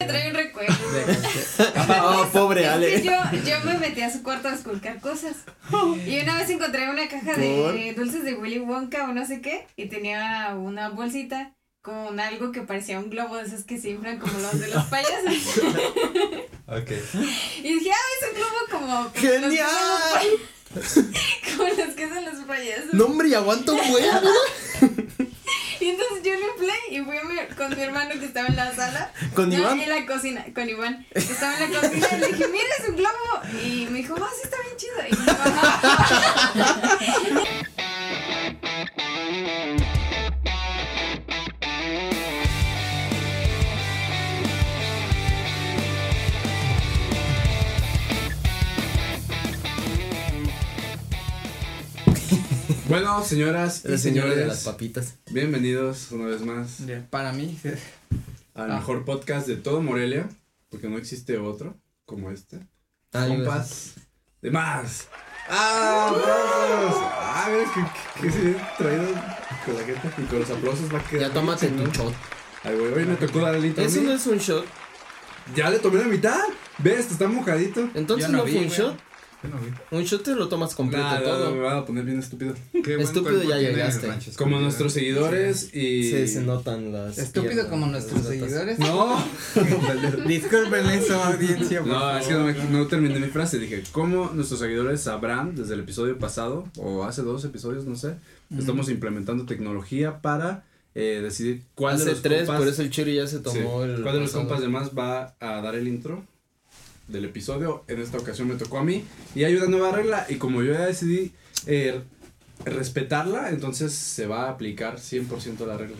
Me trae un recuerdo. Oh, pobre Es Ale. que yo, yo me metí a su cuarto a esculcar cosas. Y una vez encontré una caja de dulces de Willy Wonka o no sé qué. Y tenía una bolsita con algo que parecía un globo de esos que se inflan como los de los payasos. Ok. Y dije, ah, es un globo como. ¡Genial! Como los que hacen los payasos. No, hombre, y aguanta un buen. Yo lo inflé y fui mi- con mi hermano que estaba en la sala. ¿Con no, Iván? En la cocina, con Iván. Estaba en la cocina y le dije, mira, es un globo. Y me dijo, ah, sí, está bien chido. Y mi mamá, Bueno, señoras y La de señores, las papitas. bienvenidos una vez más Para mí, al Ah. mejor podcast de todo Morelia, porque no existe otro como este. Ah, yo Compas de más. ¡Ah, aplausos! ¡Ah, mira que, que, que se traído con la gente y con los aplausos va a quedar. Ya tómate tu shot. Ay, güey, hoy me tocó dar el intro. a Eso no es un shot. Ya le tomé la mitad. ¿Ves? Está mojadito. Entonces no, no vi, fue un güey. shot. Un shot te lo tomas completo Nah, todo. no, me van a poner bien estúpido. Qué Estúpido, ya llegaste. Rancho Como nuestros seguidores y. Sí, se notan las. Estúpido piernas, como nuestros seguidores. No. Disculpen eso, audiencia. No, es que no, no terminé mi frase. Dije, ¿cómo nuestros seguidores sabrán desde el episodio pasado, o hace dos episodios, no sé, estamos implementando tecnología para eh, decidir cuál de Hace los tres, compas, por eso el Chiri ya se sí, tomó el. cuál de los pasado. compas de más va a dar el intro del episodio. En esta ocasión me tocó a mí. Y hay una nueva regla, y como yo ya decidí eh, respetarla, entonces se va a aplicar 100% la regla.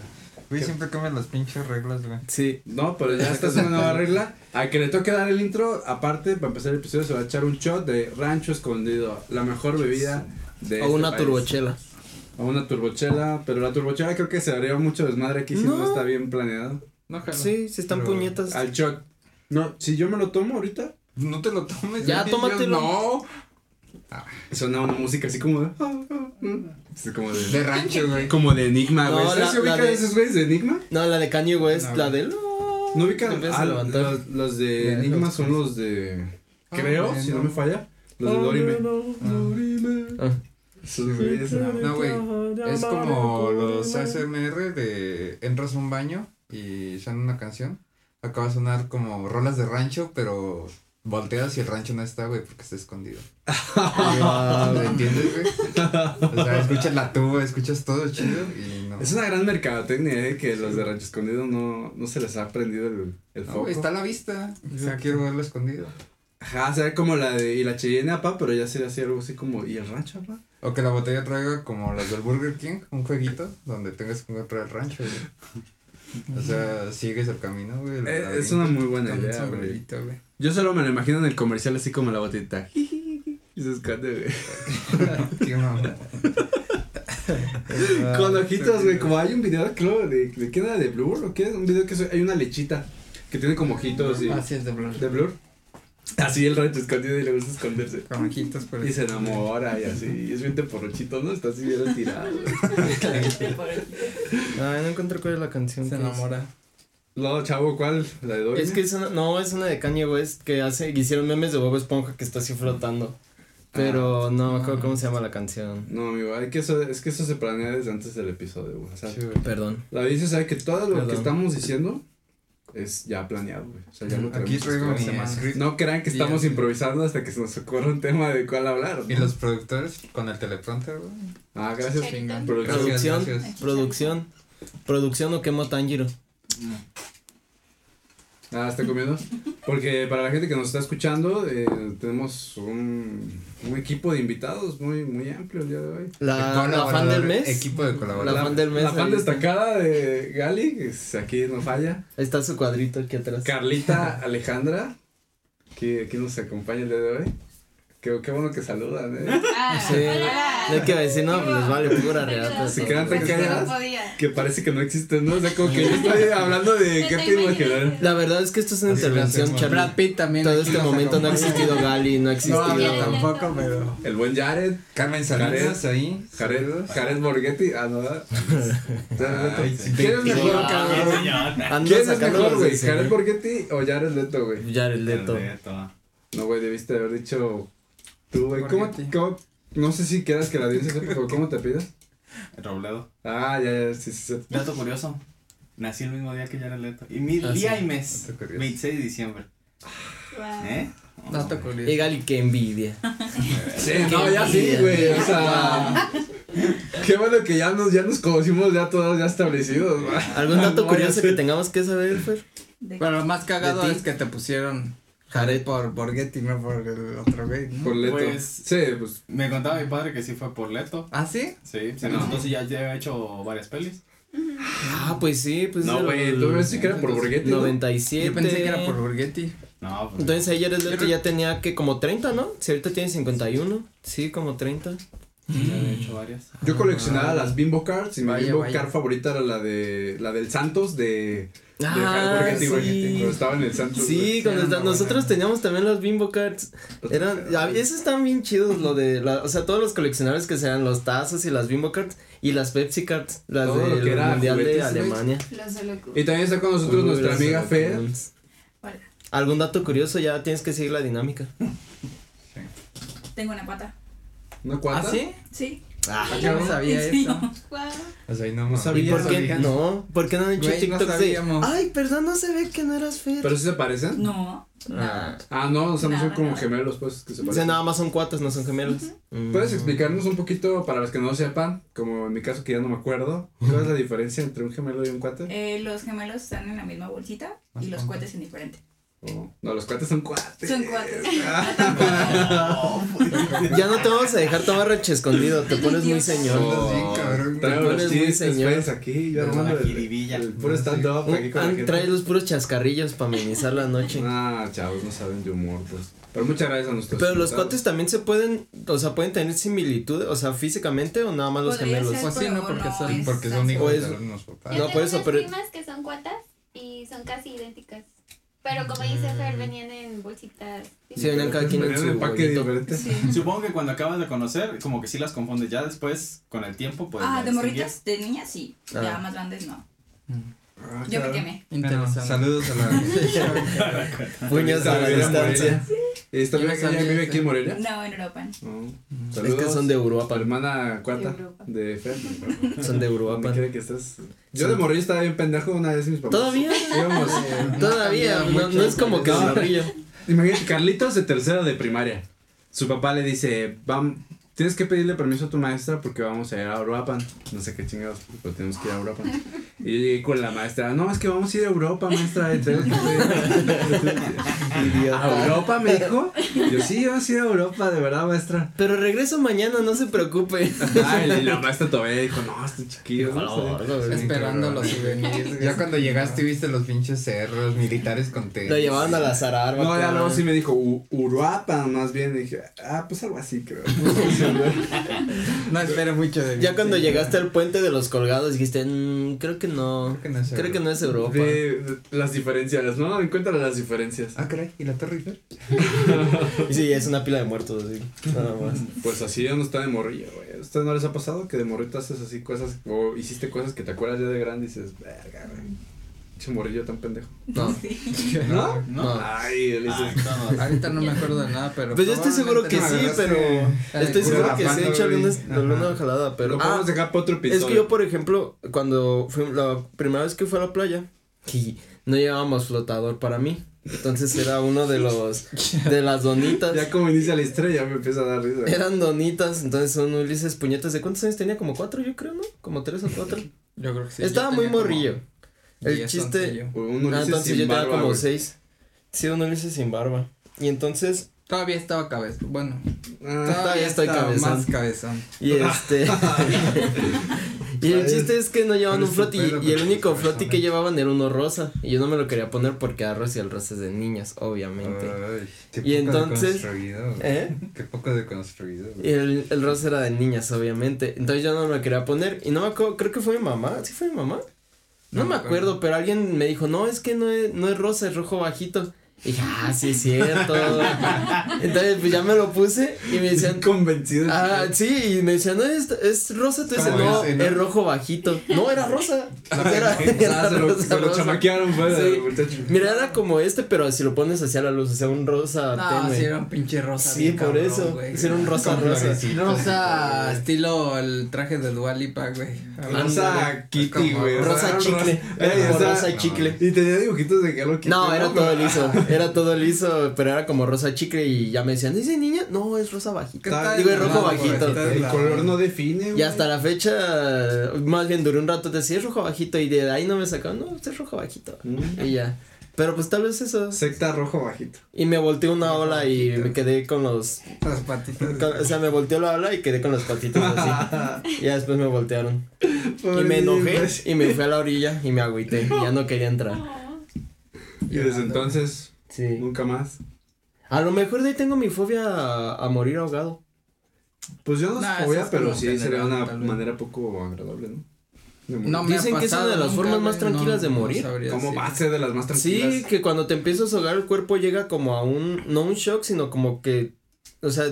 Güey, siempre cambian las pinches reglas, güey. Sí. No, pero ya esta es una nueva regla. A que le toque dar el intro, aparte, para empezar el episodio, se va a echar un shot de rancho escondido. La mejor bebida de. O este una país. turbochela. O una turbochela. Pero la turbochela creo que se haría mucho desmadre aquí si no, No. está bien planeado. No, jalo. Sí, si están Pero- puñetas. Al shot. No, si yo me lo tomo ahorita, No te lo tomes. Ya, güey, tómatelo. No. suena una música así como de. Así como de. De rancho, güey. como de Enigma, güey. No, ¿Sabes la- si ubican de- esos güeyes de Enigma? No, la de Kanye West, No, la güey. de. ¿No ubican? Ah, levantar. los, los de Enigma los son los de. Ah, Creo, si no me falla. Los de Dorime. Ah. Güeyes, no. No, güey. Es como los ASMR de entras a un baño y suena una canción. Acaba de sonar como rolas de rancho, pero volteas y el rancho no está, güey, porque está escondido. ¿Me entiendes, güey? O sea, escuchas la tuba, escuchas todo chido y no. Es una gran mercadotecnia, eh, que los de Rancho Escondido no, no se les ha prendido el, el No, foco. está a la vista. Yo quiero verlo escondido. Ajá, sería como la de, y la Cheyenne, apa, pero ya sería así algo así como, ¿y el rancho, apa? O que la botella traiga como las del Burger King, un jueguito donde tengas que encontrar el rancho, güey. O sea, sigues el camino, güey. el Eh, es una muy buena idea, güey. Yo solo me lo imagino en el comercial así como la botita. Y se esconde, güey. Con ojitos, güey, como hay un video, creo, de, de qué era, de Blur, o qué, un video que hay una lechita que tiene como ojitos y, Ah, sí, es de blur. de Blur. Así el rancho escondido y le gusta esconderse. Con ojitos, pero. Y se enamora y así, y es bien porrochito, ¿no? Está así bien retirado. Ay, no encuentro cuál es la canción. Se enamora. No, chavo, ¿cuál? La de Dorime. Es que es una, no, es una de Kanye West que hace, hicieron memes de Bob Esponja que está así flotando. Pero no me acuerdo cómo se llama la canción. No, amigo, hay que eso, es que eso se planea desde antes del episodio, güey. O sea, Sí, güey. Perdón. la dice sabe que todo lo que estamos diciendo es ya planeado, güey. O sea, ya lo Aquí traigo mi. No crean que estamos improvisando hasta que se nos ocurra un tema de cuál hablar. ¿no? Y los productores con el teleprompter, güey. Ah, gracias. Producción. Producción, gracias. producción. Producción o quemo Tanjiro. Ah, está comiendo. Porque para la gente que nos está escuchando, eh, tenemos un, un equipo de invitados muy, muy amplio el día de hoy. La, la fan del mes. Equipo de La colaboradores. fan del mes. La fan destacada de Gali, que es- aquí no falla. Ahí está su cuadrito aquí atrás. Carlita Alejandra, que aquí nos acompaña el día de hoy. Qué, qué bueno que saludan, ¿eh? Ah, Sí. hola. No que decir, no, pues les vale pura reata. Se quedan tan Pues que calladas no podía. que parece que no existen, ¿no? O sea, como que yo estoy hablando de qué te imaginas. La verdad es que esto es una Así intervención. Charlie. Brad Pitt también. Todo este momento no ha existido Gali, no ha No, existido. habla tampoco, pero. El buen Jared, Carmen Salinas ahí. Jared, Jared Borghetti, ah, no. ¿Quién es mejor, Ah, cabrón? ¿Quién es mejor, güey? ¿Jared. Borghetti o Jared Leto, güey? Jared Leto. Leto. No, güey, debiste haber dicho tú, güey. ¿Cómo, cómo, no sé si quieras que la audiencia sepa, pero ¿cómo te pidas? Robledo. Ah, ya, ya, sí, sí, sí. Dato curioso. Nací el mismo día que Jared Leto. Y mi Ah, día sí. y mes. Dato curioso. 26 de diciembre. Wow. ¿Eh? Dato curioso. Y Gali, qué envidia. Sí, no, ya sí, güey, o sea. Qué bueno que ya nos, ya nos conocimos ya todos ya establecidos, güey. ¿Algún dato No, curioso que tengamos que saber, Fer? Pero lo más cagado es que te pusieron Jared. por Borghetti, no por el otro güey. ¿no? Por Leto. Pues- sí, pues. Me contaba mi padre que sí fue por Leto. ¿Ah, sí? Sí, sí, No. entonces ya, ya he hecho varias pelis. Ah, pues sí, pues. No, el güey, tú ves que era por Borghetti. ¿no? 97. Yo pensé que era por Borghetti. No, pues. Entonces ahí Jared Leto ya tenía que como 30, ¿no? Si ahorita tiene 51. Sí, como 30. ya he hecho varias. Yo coleccionaba las Bimbo Cards y mi Bimbo vaya. Card favorita era la de la del Santos de Ah, sí. Cuando estaba en el Santos. Sí, cuando está- nosotros teníamos también los Bimbo Cards. Eran, a- esos están bien chidos, lo de, la, o sea, todos los coleccionables que sean los tazos y las Bimbo Cards y las Pepsi Cards, las Todo lo del que era Mundial de. Alemania. Y también está con nosotros Uy, nuestra amiga Fer. Hola. ¿Algún dato curioso? Ya tienes que seguir la dinámica. Tengo una pata. ¿Una ¿Ah, cuanta? sí? Sí. Ah, Yo no sabía eso. Wow. O sea, ahí no, No sabía. ¿Y por qué no? ¿Por qué no han hecho Güey, no TikToks de sabíamos. Ay, perdón, no se ve que no eras Fer? ¿Pero sí se parecen? No. Ah. Ah, no, o sea, no son Nada, como nada. gemelos, pues, que se O sea, parecen. nada más son cuatas, no son gemelos. Mm. ¿Puedes explicarnos un poquito, para los que no sepan, como en mi caso que ya no me acuerdo, cuál es la diferencia entre un gemelo y un cuate? Eh, los gemelos están en la misma bolsita y los cohetes en diferente. Oh, No, los cuates son cuates. Son cuates. Ya no te vamos a dejar tomar reche escondido, te pones muy señor. Oh, bien, cabrón. Te pones muy señor. pues, aquí, yo armando el, el puro stand-up aquí con la Ah, gente. Trae los puros chascarrillos para amenizar la noche. Ah, chavos, no saben de humor, pues. Pero muchas gracias a nuestros Pero los cuates también se pueden, o sea, pueden tener similitudes, o sea, físicamente o nada más los gemelos. ser, Pues sí, ¿no? Porque son- es Porque son hijos O de es- unos papás. No, por eso, pero- primas que son cuatas y son casi idénticas. Pero como dice Fer, venían en bolsitas. Sí, venían cada quien en su empaque diferente. Sí. Supongo que cuando acabas de conocer, como que sí las confundes. Ya después, con el tiempo, pues. Ah, de morritas, de niñas sí. Ah. Ya más grandes no. Ah, Yo me quemé. Bueno, Interesante. saludos a la. Puños a la distancia. ¿Y esta no vive eso. aquí en Morelia? No, en Europa. No. Es Saludos. que son de Europa. hermana cuarta De de Fer. Son de Europa. quiera que estés. Yo de morir estaba bien pendejo una vez mis papás. Todavía, Íbamos. todavía, no, no es como que. Imagínate, Carlitos de tercero de primaria. Su papá le dice, Vam, tienes que pedirle permiso a tu maestra porque vamos a ir a Uruapan. No sé qué chingados, pero tenemos que ir a Uruapan. Y yo llegué con la maestra, no, es que vamos a ir a Europa, maestra. y tengo que pedir". ¿A Europa, me dijo? Y yo, sí, vamos a ir a Europa, de verdad, maestra. Pero regreso mañana, no se preocupe. Ay, y la maestra todavía dijo, no, estoy chiquillo. ¿no? Esperando los souvenirs. Ya cuando llegaste viste los pinches cerros militares con. Lo llevaban a la Zararba. No, ya luego sí me dijo, "U- Uruapan, más bien. Y dije, ah, pues algo así, creo. No espero mucho de mí. Ya cuando llegaste al puente de los colgados dijiste, "Mm, creo que no. Creo que no es Creo que no es Europa. Europa. De, de las diferencias, ¿no? Encuentra las diferencias. Ah, caray, ¿y la Torre Eiffel? Sí, es una pila de muertos, así. Nada más. Pues así ya no está de morrillo, güey. ¿A ustedes no les ha pasado que de morrito haces así cosas o hiciste cosas que te acuerdas ya de grande y dices, verga, güey. Morrillo tan pendejo. No. Sí. ¿No? No. Ay, Ah, todos. Ahorita no me acuerdo de nada, pero. Pues yo estoy seguro que sí, no pero. Estoy seguro que sí he hecho alguna, jalada, pero. Lo Ah, podemos dejar para otro episodio. es que yo, por ejemplo, cuando fui la primera vez que fui a la playa, y no llevábamos flotador para mí. Entonces era uno de los. de las donitas. Ya como inicia la historia ya me empieza a dar risa. Eran donitas, entonces son Ulises Puñetas. ¿De cuántos años tenía? Como cuatro, yo creo, ¿no? Como tres o cuatro. Yo creo que sí. Estaba muy como morrillo. El 10, chiste. 11 yo. Un Ah, Ulises entonces sin yo tenía barba, como güey. seis. Sí, un Ulises sin barba. Y entonces. Todavía estaba cabeza. Bueno, Ah, Todavía estoy cabezón. Más cabezón. Y este. Y el chiste es que no llevaban un floti y el único floti que llevaban era uno rosa. Y yo no me lo quería poner porque era rosa y el rosa es de niñas, obviamente. Ay, qué Y poco entonces-. ¿Eh? Qué poco deconstruido, Y güey. el, el rosa era de niñas, obviamente. Entonces yo no me lo quería poner. Y no me acuerdo, creo que fue mi mamá. ¿Sí fue mi mamá? No, me acuerdo, pero alguien me dijo, no, es que no es, no es rosa, es rojo bajito. Y dije, ah, sí es cierto. Entonces, pues ya me lo puse y me decían, Convencido. ah, sí, y me decían, no, es, es rosa. Tú dices, ¿Cómo no, ese, no? es rojo bajito. No, era rosa. Era, era Ah, se lo, rosa, se lo rosa. chamaquearon, pues, Sí. Mira, era como este, pero si lo pones hacia la luz, o sea, un rosa No, tenue. sí era un pinche rosa. Sí, por cabrón, eso. Ese era un rosa Con rosa. Rosa, estilo el traje de Dualipa, güey. Rosa Kitty, como güey. Rosa chicle. Rosa chicle. Y tenía dibujitos de Hello Kitty. No, era todo liso, era todo liso, pero era como rosa chicle y ya me decían, ¿dice niña? No, es rosa bajito. ¿Qué tal? Digo, es rojo bajito. El color no define, güey. Y hasta la fecha, más bien duré un rato, te decía, es rojo bajito y de ahí no me sacaron, no, es rojo bajito. Mm. Y ya. Pero pues tal vez eso. Secta rojo bajito. Y me volteó una ola y me quedé con los, Las patitas. con- o sea, me volteó la ola y quedé con los patitos así. y ya después me voltearon. Y me enojé y me fui a la orilla y me agüité, y ya no quería entrar. Y desde entonces, Sí. nunca más. A lo mejor de ahí tengo mi fobia a, a morir ahogado. Pues yo no Nah, fobia, es pero sí sería una manera poco agradable, ¿no? De morir. No me ha Dicen que es una de las formas más tranquilas de morir. decir. va a ser de las más tranquilas. Sí, que cuando te empiezas a ahogar el cuerpo llega como a un, no un shock, sino como que, o sea,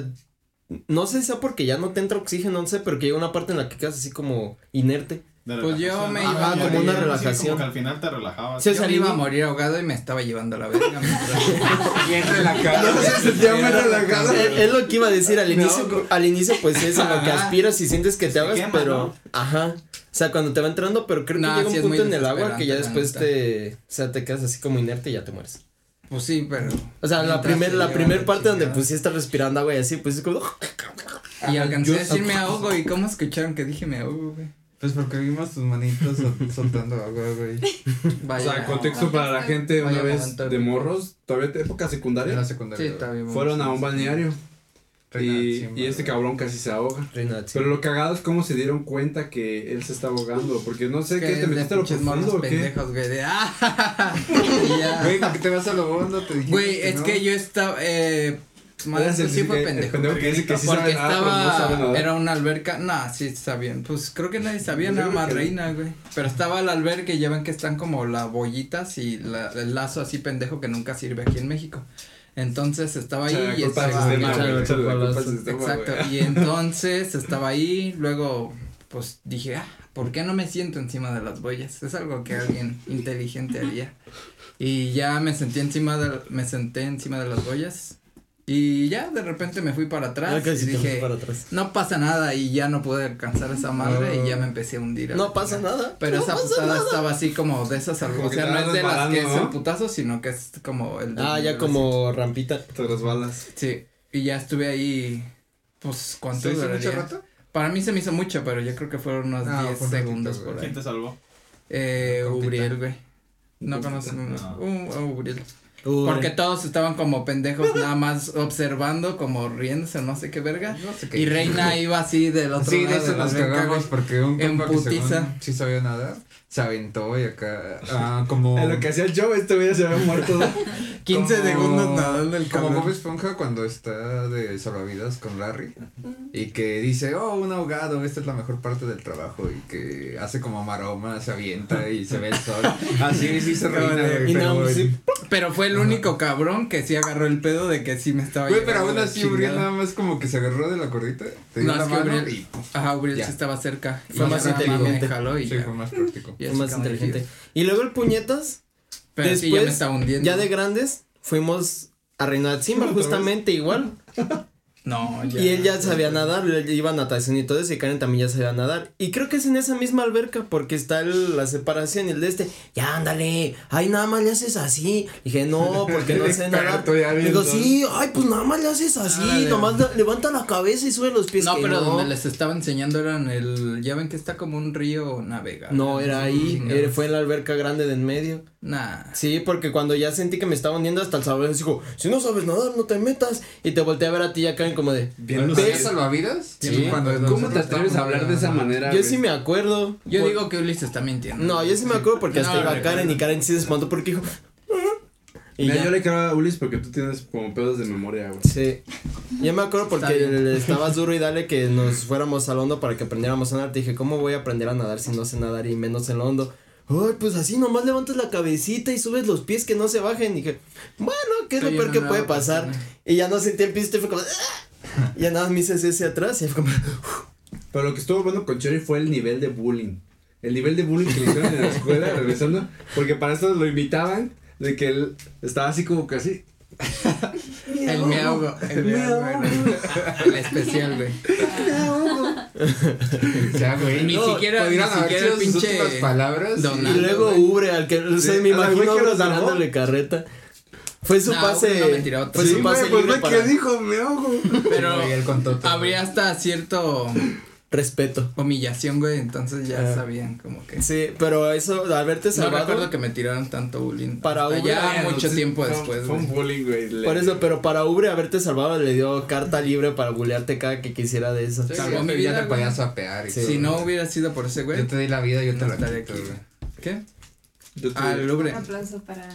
no sé si sea porque ya no te entra oxígeno, no sé, pero que llega una parte en la que quedas así como inerte. Pues yo me ¿no? iba a morir. sí, relajación. Como que al final te relajabas. Me iba a morir ahogado y me estaba llevando a la verga. Bien relajado. se sentía muy relajado. Es, lo que iba a decir al inicio, al inicio pues es en lo que aspiras y sientes que te ahogas, quema, pero, ¿no? ajá, o sea, cuando te va entrando, pero creo que No, llega un punto en el agua que ya después te, o sea, te quedas así como inerte y ya te mueres. Pues sí, pero. O sea, la Mientras primer, te la primer parte donde pues sí estás respirando agua y así, pues es como, Y alcancé a decir me ahogo. ¿Y cómo escucharon que dije me ahogo, güey? Pues porque vimos tus manitos sol- soltando agua, güey. O Vaya. sea, contexto para la gente, una vez momento. de morros, todavía de época En secundaria, la Sí, secundaria. está bien. fueron a un balneario y, y este cabrón casi se ahoga. sí. Pero lo cagado es cómo se dieron cuenta que él se está ahogando, porque no sé que qué te metiste a lo profundo o qué. pendejos, güey. De ah. Güey, ¿por qué te vas a lo hondo? Te Güey, es no. que yo estaba. Eh, el sí fue pendejo. pendejo que dice que sí Porque sabe pero no sabe estaba, era una alberca, no, sí sabían, pues creo que nadie sabía, nada más reina, güey, pero estaba la alberca y ya ven que están como las bollitas y la, el lazo así pendejo que nunca sirve aquí en México, entonces estaba ahí y estaba, exacto, y entonces estaba ahí, luego, pues dije, ah, ¿por qué no me siento encima de las boyas? Es algo que alguien inteligente haría, y ya me senté encima de, me senté encima de las boyas, y ya de repente me fui para atrás Ah, casi y dije, fui para atrás. no pasa nada y ya no pude alcanzar esa madre y ya me empecé a hundir. a No pasa nada. Pero no esa putada nada. estaba así como de esas algo, Como o sea, no es de las que es el putazo, sino que es como el Ah, ya como rampita. Te resbalas. así. Sí, y ya estuve ahí pues ¿cuánto ¿Se hizo duraría? mucho rato? Para mí se me hizo mucho, pero yo creo que fueron unos Ah, 10 fue un ratito, segundos por ¿Quién ahí. te salvó? Eh. Uriel, güey. No conozco No. un un Uriel. Uy. Porque todos estaban como pendejos nada más observando, como riéndose, no sé qué verga. No sé qué. Y Reina iba así del otro Sí, de lado eso de la nos cagamos porque un En compa que putiza. según sí sabía nadar, se aventó y acá, ah, como... En lo que hacía el show, este güey se había muerto. 15 como- segundos nadando el Como. Bob Esponja cuando está de salvavidas con Larry y que dice, oh, un ahogado, esta es la mejor parte del trabajo y que hace como maroma, se avienta y se ve el sol. Así sí se reina, güey. Y pero, no, sí, Pero fue el único cabrón que sí agarró el pedo de que sí me estaba Güey, pero aún así Uriel nada más como que se agarró de la cordita, te dio No, la es que mano Uriel- y Ajá, Uriel Ya. sí estaba cerca. Fue Y más nada inteligente. Me jaló y sí, ya. fue más práctico. Fue más inteligente. Y luego el puñetas, Pero sí, ya Después, me estaba hundiendo. ya de grandes, fuimos a Reino de Simba, justamente igual. No, ya. Y él ya sabía nadar, iba a natación y todo eso, y Karen también ya sabía nadar. Y creo que es en esa misma alberca, porque está el- la separación y el de este, ya ándale, ay, nada más le haces así. Dije, no, porque no sé nadar. Ya Digo, sí, ay, pues nada más le haces así, Ándale. nomás levanta la cabeza y sube los pies. No, pero no. donde les estaba enseñando era en el. Ya ven que está como un río navega. No, era ahí, era- fue en la alberca grande de en medio. Nah. Sí, porque cuando ya sentí que me estaba hundiendo hasta el salvador dijo, si no sabes nadar, no te metas. Y te volteé a ver a ti acá como de. Bien ¿Había ¿Ves? salvavidas? Sí. ¿Cómo te atreves a hablar de esa manera? Yo sí me acuerdo. Yo por- digo que Ulises está mintiendo. No, yo sí me acuerdo porque hasta No, iba. Karen y Karen sí se espantó porque dijo. "Ah". Y Mira, ya. yo le creo a Ulis porque tú tienes como pedos de memoria, güey. Sí. Yo me acuerdo porque estabas duro y dale que nos fuéramos al hondo para que aprendiéramos a nadar. Te dije, ¿cómo voy a aprender a nadar si no sé nadar y menos en el hondo? Ay, pues así nomás levantas la cabecita y subes los pies que no se bajen. Y dije, bueno, ¿qué es lo peor que puede pasar? Y ya no sentí el piso y fue como. "Ah". Y ya nada más me hice ese hacia atrás y fue como. Pero lo que estuvo bueno con Cherry fue el nivel de bullying. El nivel de bullying que le hicieron en la escuela, regresando. Porque para esto lo invitaban, de que él estaba así como que así. El miau, el miau, güey. El especial, güey. Ya, güey. Ni no, siquiera- ni siquiera pinche palabras. Y luego. Ubre, al que. O sea, me imagino que tirándole carreta. Fue su No, pase. no me tiró. fue Sí, su pase libre para dijo, me ahogo. Pero habría hasta cierto respeto. humillación, güey. Entonces ya Ah. sabían como que. Sí, pero eso, al haberte No salvado. recuerdo que me tiraron tanto bullying. Para ya bueno, mucho Sí, tiempo fue- después, Fue un bullying, güey. Por eso, pero para Ubre haberte salvado le dio carta libre para bulearte cada que quisiera de eso. Sí. Salvó mi vida. te Ya te podías apear y Sí. Si no hubiera sido por ese güey. Yo te di la vida, yo te no la estaría quito, güey. ¿Qué? Yo te- Ah, el Ubre. Un aplauso para.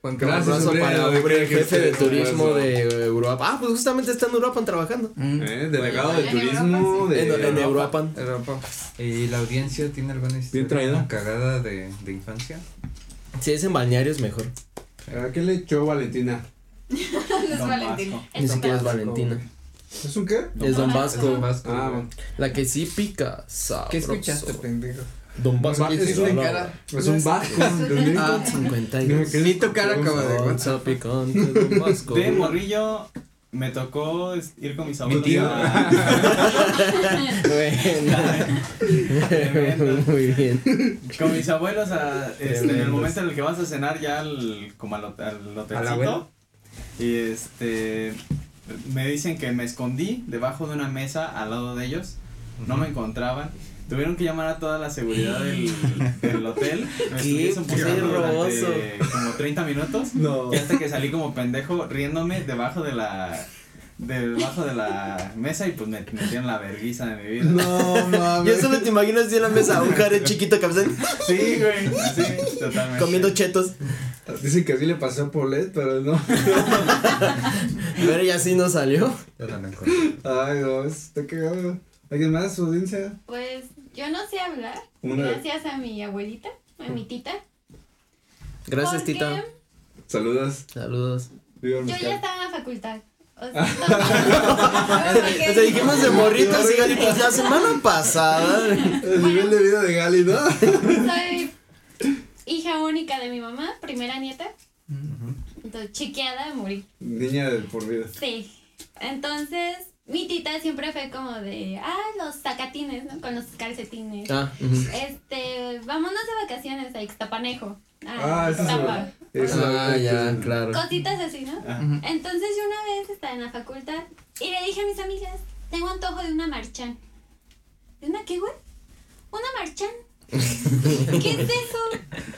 Para Ubre, que- que jefe de turismo de Europa. Ah, pues justamente está en Europa trabajando. Mm. Eh, delegado de En turismo Europa, de En, en Europa. Europa. ¿Y la audiencia tiene alguna historia cagada de, de infancia? Si es en balnearios, mejor. ¿A qué le echó Valentina? No es Don. Vasco. Ni siquiera es Valentina. ¿Es un qué? Es Don Vasco. Don Vasco, Ah, bueno. La que sí pica. Sabroso. ¿Qué escuchaste, pendejo? Don Vasco. Va- es un cara. Es un vasco. Ah, 52. Ni tu cara como de what? Onza picante, Don Vasco. De morrillo me tocó ir con mis abuelos tío. a... Bueno. Muy bien. con mis abuelos a, este, en el momento en el que vas a cenar ya al, como al, al hotelcito. Y este me dicen que me escondí debajo de una mesa al lado de ellos. No me encontraban. Tuvieron que llamar a toda la seguridad del, del hotel. Me estuvieron durante como 30 minutos. No. Y hasta que salí como pendejo riéndome debajo de la debajo de la mesa y pues me metieron la vergüenza de mi vida. No, mames. Yo solo te imagino así en la mesa, un jare chiquito cabezón, Sí, güey. Sí, totalmente. comiendo chetos. Dicen que así le pasó a Paulette, pero no. Pero ya así no salió. Yo encuentro. Ay, no, está cagado. ¿Alguien más, su audiencia? Pues yo no sé hablar. Una- Gracias a mi abuelita, a mi tita. Gracias, porque Tita. Saludos. Saludos. Yo ya estaba en la facultad. O sea, O sea, dijimos de morritos y Gali, pues la semana pasada. El nivel de vida de Gali, ¿no? soy hija única de mi mamá, primera nieta. Entonces, chiqueada, morí. Niña del por vida. Sí. Entonces, mi tita siempre fue como de, ah, los sacatines, ¿no? Con los calcetines. Ah, ujú. Este, vámonos de vacaciones a Ixtapanejo. Ah, A eso es Ixtapa. Eso Ah, ya, claro. Cositas así, ¿no? Ajá. Entonces yo una vez estaba en la facultad y le dije a mis amigas, tengo antojo de una marchán. ¿De una qué, güey? Una marchán. ¿Qué es eso?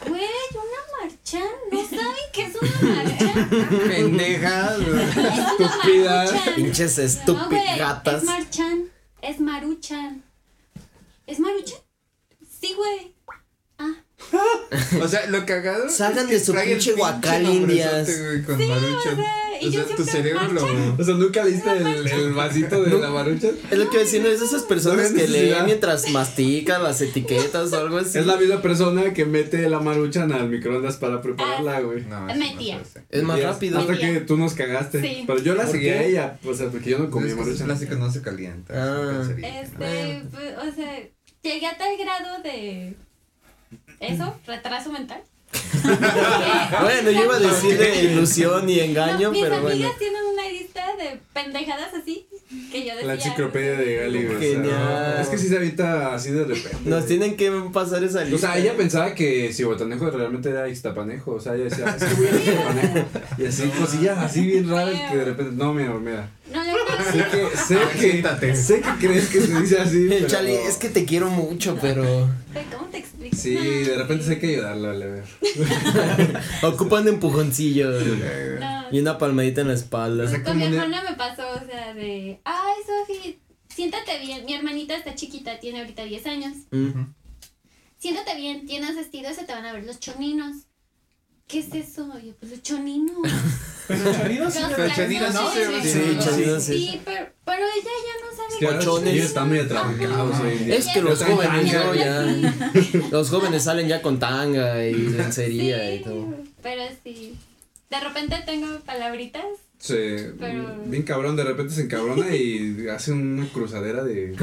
Güey, una marchán. ¿No saben qué es una marchán? Pendejas, güey. Es una Estúpidas. Pinches estupigatas. es marchán. Es maruchan. ¿Es maruchan? Sí, güey. Ah, O sea, lo cagado. Salgan es que de su pinche Huacal, indias. nombrezote, güey, Con Sí, Maruchan. o sea, y O yo sea, tu cerebro lo. O sea, ¿nunca leíste el, el vasito de la marucha? Es lo que decían, es esas personas No que leen mientras mastican las etiquetas o algo así. Es la misma persona que mete la maruchan al microondas para prepararla, güey. No, hace. Es más rápido. Hasta que tú nos cagaste. Sí. Pero yo la ¿Por seguí a ella, o sea, porque yo no comí que maruchan. plástico no se calienta. Ah. Este, pues, o sea, llegué a tal grado de eso, retraso mental. Bueno, yo iba a decir de ilusión y engaño, No, mis pero amigas bueno. tienen una lista de pendejadas así que yo decía. La enciclopedia de Gali, güey. o sea, Genial. Es que sí se avienta así de repente. Nos tienen que pasar esa lista. O sea, ella pensaba que si Botanejo realmente era Ixtapanejo. O sea, ella decía, es que voy a Ixtapanejo. Y así, cosillas así bien raras que de repente, no, mi amor, mira. No, yo creo Sé que, sé que, Siéntate. sé que crees que se dice así. Pero- Chali, es que te quiero mucho, pero que- ¿Cómo te Sí, de repente sé que ayudarla a ver. ocupan de empujoncillo No. y una palmadita en la espalda. Pues con mi hermana me pasó, o sea, de, ay, Sofi, siéntate bien. Mi hermanita está chiquita, tiene ahorita 10 años. Siéntate bien, tienes vestido, se te van a ver los choninos. ¿Qué es eso? Y yo, pues los choninos. Pero chorinos sí. Los Pero choninos no se. Sí, choninos sí. Sí, pero, pero ella ya no sabe Es que Cochones. ellos están día. Es que los jóvenes no, ya. Los jóvenes salen ya con tanga y lencería Sí, y todo. pero sí. De repente tengo palabritas. Sí, Pero- bien cabrón, de repente se encabrona y hace una cruzadera de...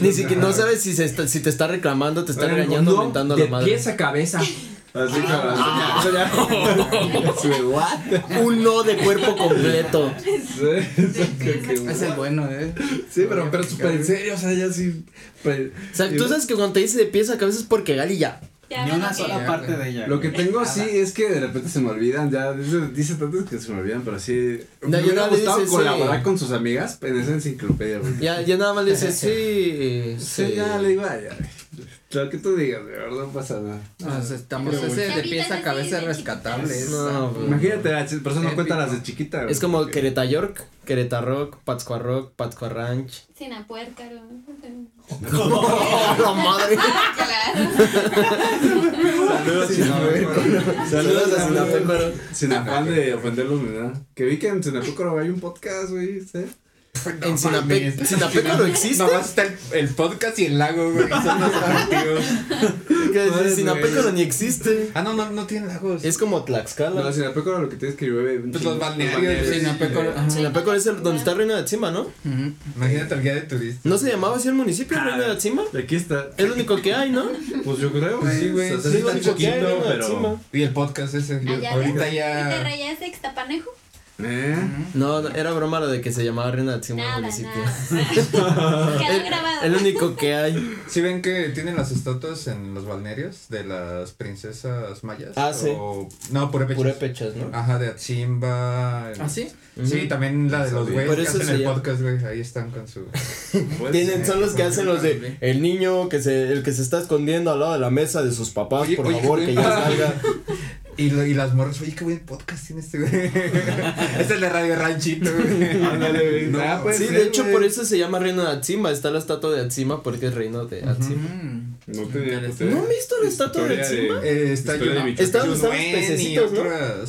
Ni siquiera no sabes si se está, si te está reclamando, te está regañando, no, mentando a de la madre. pies a cabeza. Así, cabrón. Eso ya- Sí, what? Un no de cuerpo completo. Sí, eso que- que- Es el bueno, ¿eh? Sí, pero, pero súper en serio, o sea, ya sí. pues, O sea, tú sabes que cuando te dice de pies a cabeza es porque Gali ya. Ya Ni una sola parte de ella. Lo que tengo sí es que de repente se me olvidan, ya dice, dice tantos que se me olvidan, pero sí. No, me hubiera gustado dice, colaborar sí. con sus amigas en esa enciclopedia, güey. Ya, ya nada más le dices, sí. Sí, ya le digo, ay, Lo que tú digas, de verdad no pasa nada. Nos estamos ese de pies a cabeza rescatable. es- No, güey. Imagínate, las personas no cuentan las de chiquita. güey. Es como Quereta York, Quereta Rock, Pátzcuaro Rock, Pátzcuaro Ranch. Sinapuércaro. la madre! Saludos, Sinapecuaro. Saludos a Sinapecuaro. Sin afán de ofenderlos, ¿verdad? Que vi que en Sinapecuaro hay un podcast, güey, ¿sí? En Sinape Sinapecuaro existe. Nomás está el, el podcast y el lago, güey. Son los güey. ni existe. Ah, no, no, no tienen lagos. Es como Tlaxcala. No, Sinapecuaro lo que tienes que llueve. Pues los balnearios. Sinapecuaro es el, donde está Reina de Atzima, ¿no? Ujú. Imagínate el guía de turista. ¿No se llamaba así el municipio, Reina de Atzima? Aquí está. Es lo único que hay, ¿no? Pues yo creo, Pues sí, güey. O sea, Sí, sí lo único que hay, Reina de. Atzima. Y el podcast ese. Allá Ahorita ves. ¿Y te ya. rayas de Extapanejo? ¿Eh? No, no, era broma lo de que se llamaba Reina de Atzima el Nada, municipio. nada. Quedó grabado. El único que hay. ¿Sí ven que tienen las estatuas en los balnearios de las princesas mayas? Ah, sí. O, no, purépechas. Purépechas, ¿no? Ajá, de Atzimba. ¿Ah, sí? Sí, también la de los güeyes que hacen el llama. podcast, güey. Ahí están con su. Pues, Tienen, son los que hacen los de el niño que se, el que se está escondiendo al lado de la mesa de sus papás, Oye, por oye, favor, que ya salga. Y, lo- y las morras, oye, qué buen podcast tiene este güey. es el de Radio Ranchito, güey. Ándale, güey. No, Ah, Sí, ser, de hecho por eso se llama Reino de Atzima, está la estatua de Atzima porque es reino de Atzima. Mm. No tenía Interesante. ¿No han visto la estatua de Atzima? Eh, está Historia de. Está donde están los pececitos, ¿no?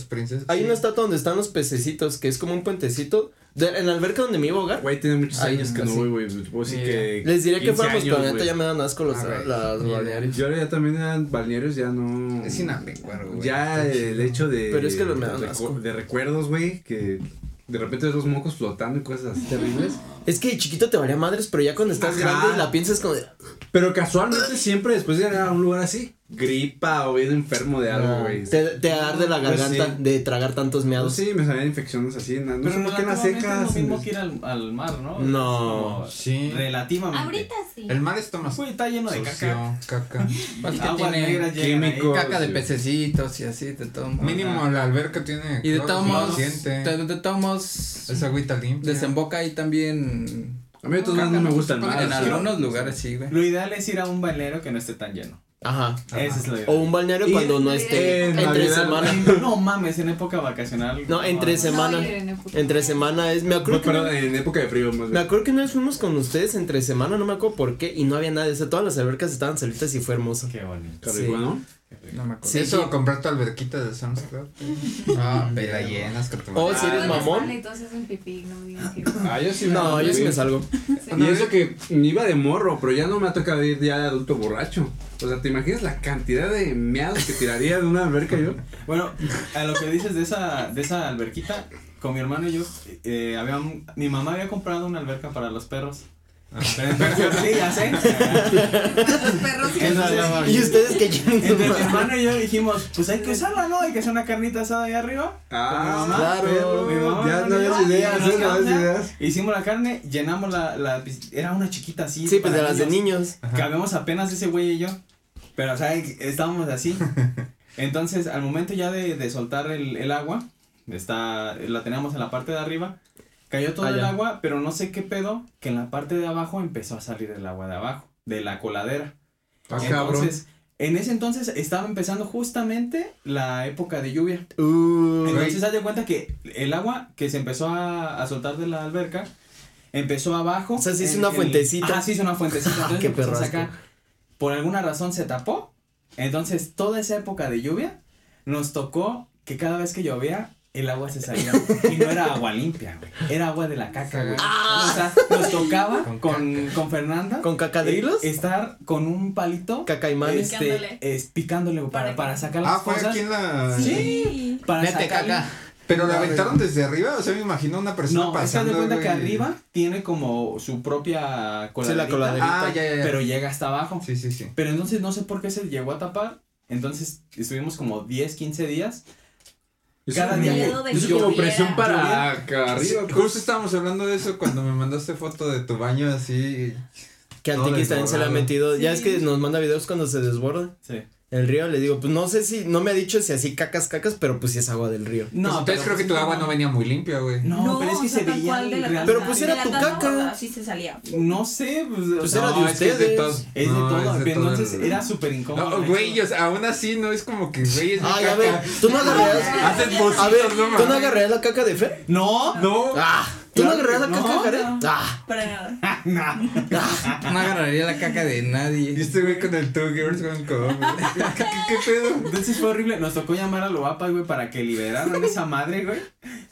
princesas. Hay sí. una estatua donde están los pececitos, que es como un puentecito. de- en la alberca donde me iba a ahogar. Güey, tiene muchos Ay, años que no casi. voy, güey. Pues sí Sí. que. Les diría que 15 fuéramos, pero neta ya me dan asco los, Ah, las balnearios. Yo ahora ya también eran balnearios, ya no. Es Sinapecuaro, güey. Ya el hecho de. Pero es que los me dan asco. De recuerdos, güey, que de repente ves los mocos flotando y cosas así terribles. Es que de chiquito te valía madres, pero ya cuando estás Ajá. grande la piensas como de. Pero casualmente siempre después de llegar a un lugar así, gripa o bien enfermo de algo, No, güey. te, te arde la Pues garganta sí. de tragar tantos No, meados. sí, me salían infecciones así, no, no Pero sé por qué en las secas. es lo mismo que ir al, al mar, ¿no? No. Sí. Relativamente. Ahorita sí. El mar está más Uy, está lleno de caca. sucio, caca. Pues que tiene negras llegan ahí. químicos. caca de sí. pececitos y así, de todo modo. Mínimo la alberca tiene. Y de todos modos, de todos modos, Es agüita limpia. desemboca ahí también. A mí de todos modos no me gusta el mar. En algunos lugares sí, güey. Lo ideal es ir a un balneario que no esté tan lleno. Ajá. Ese es lo ideal. O un balneario Y cuando no en esté entre Navidad, semana. No mames, en época vacacional. No, entre no, semana. No, en. Entre semana es. Me acuerdo No, que. perdón, en época de frío más Me bien. acuerdo que una vez fuimos con ustedes entre semana, no me acuerdo por qué, y no había nadie. O sea, todas las albercas estaban solitas y fue hermoso. Qué bonito. Qué sí. rico, ¿no? Me acuerdo. Sí, Eso, sí. comprar tu alberquita de Sam's Club. Ah, pero la llenas con tu Oh, si eres Ah, mamón. entonces pipí, no me que Ah, yo sí No, yo sí me salgo. Y eso que iba de morro, pero ya no me ha tocado ir ya de adulto borracho. O sea, ¿te imaginas la cantidad de meados que tiraría de una alberca yo? Bueno, a lo que dices de esa, de esa alberquita, con mi hermano y yo, eh, habíamos- mi mamá había comprado una alberca para los perros. Sí, ya sé. los perros que Entonces, Y ustedes que quieren Entre mi hermano y yo dijimos, pues hay que usarla, ¿no? Hay que hacer una carnita asada ahí arriba. Ah, Con mi mamá. claro. Mi mamá, Ya no habías ideas, ¿eh? No habías ya. ideas. Hicimos la carne, llenamos la, la, pis- era una chiquita así. Sí, pues de las de niños. Cabemos apenas ese güey y yo. Pero, o sea, estábamos así. Entonces, al momento ya de, de soltar el, el agua, está, la teníamos en la parte de arriba, cayó todo Ah, el ya. agua, pero no sé qué pedo, que en la parte de abajo empezó a salir el agua de abajo, de la coladera. Ah, cabrón. Entonces, en ese entonces estaba empezando justamente la época de lluvia. Uh, Entonces, haz de cuenta que el agua que se empezó a, a soltar de la alberca Empezó abajo. O sea, se hizo en- una en- fuentecita. Ajá, se hizo una fuentecita. Entonces Qué. Por alguna razón se tapó. Entonces, toda esa época de lluvia, nos tocó que cada vez que llovía, el agua se salía. y no era agua limpia, güey. Era agua de la caca, güey. O sea, nos tocaba Con con, con, Fernanda. ¿Con cacadrilos? eh, estar con un palito. Cacaimanes. Este, Picándole. es, picándole para, Para sacar las Ah, fue cosas. aquí en la. Sí. Para Vete, sacar- caca. Pero la aventaron desde arriba, o sea, me imagino una persona No, pasando. de cuenta que arriba tiene como su propia Sí, la coladerita, coladerita. Ah, ya, ya, ya. pero llega hasta abajo. Sí, sí, sí. Pero entonces no sé por qué se llegó a tapar. Entonces estuvimos como 10, 15 días. Cada Con día miedo de Eso que como presión para acá arriba. Justo estábamos hablando de eso cuando me mandaste foto de tu baño así. Que al también se le ha metido. Ya es que nos manda videos cuando se desborda Sí. El río. Le digo, pues no sé si, no me ha dicho si así cacas, cacas, pero pues sí es agua del río. No, No, entonces creo que pues tu agua no venía muy limpia, güey. No, pero es que o sea, se veía de real-. Pero pues De era tu caca. Así se salía. No sé, pues, Pues sea, era de No, es que es de ustedes. todo. es de No, todo, es de todo entonces el- era súper incómodo. No, güey, o sea, aún así no es como que, güey, es Ay, a ver, tú no agarrarías. A ver, no ¿tú no agarrarías la caca de Fer? No, No. Ah, ¿tú no Claro agarrarías la caca no, de Jared? no. Ah, Para nada. No agarraría la caca de Y nadie. este güey con el Two Girls Gone Cold, güey. ¿Qué, qué, pedo? Entonces fue horrible. Nos tocó llamar a Loapa, güey, para que liberaran esa madre, güey.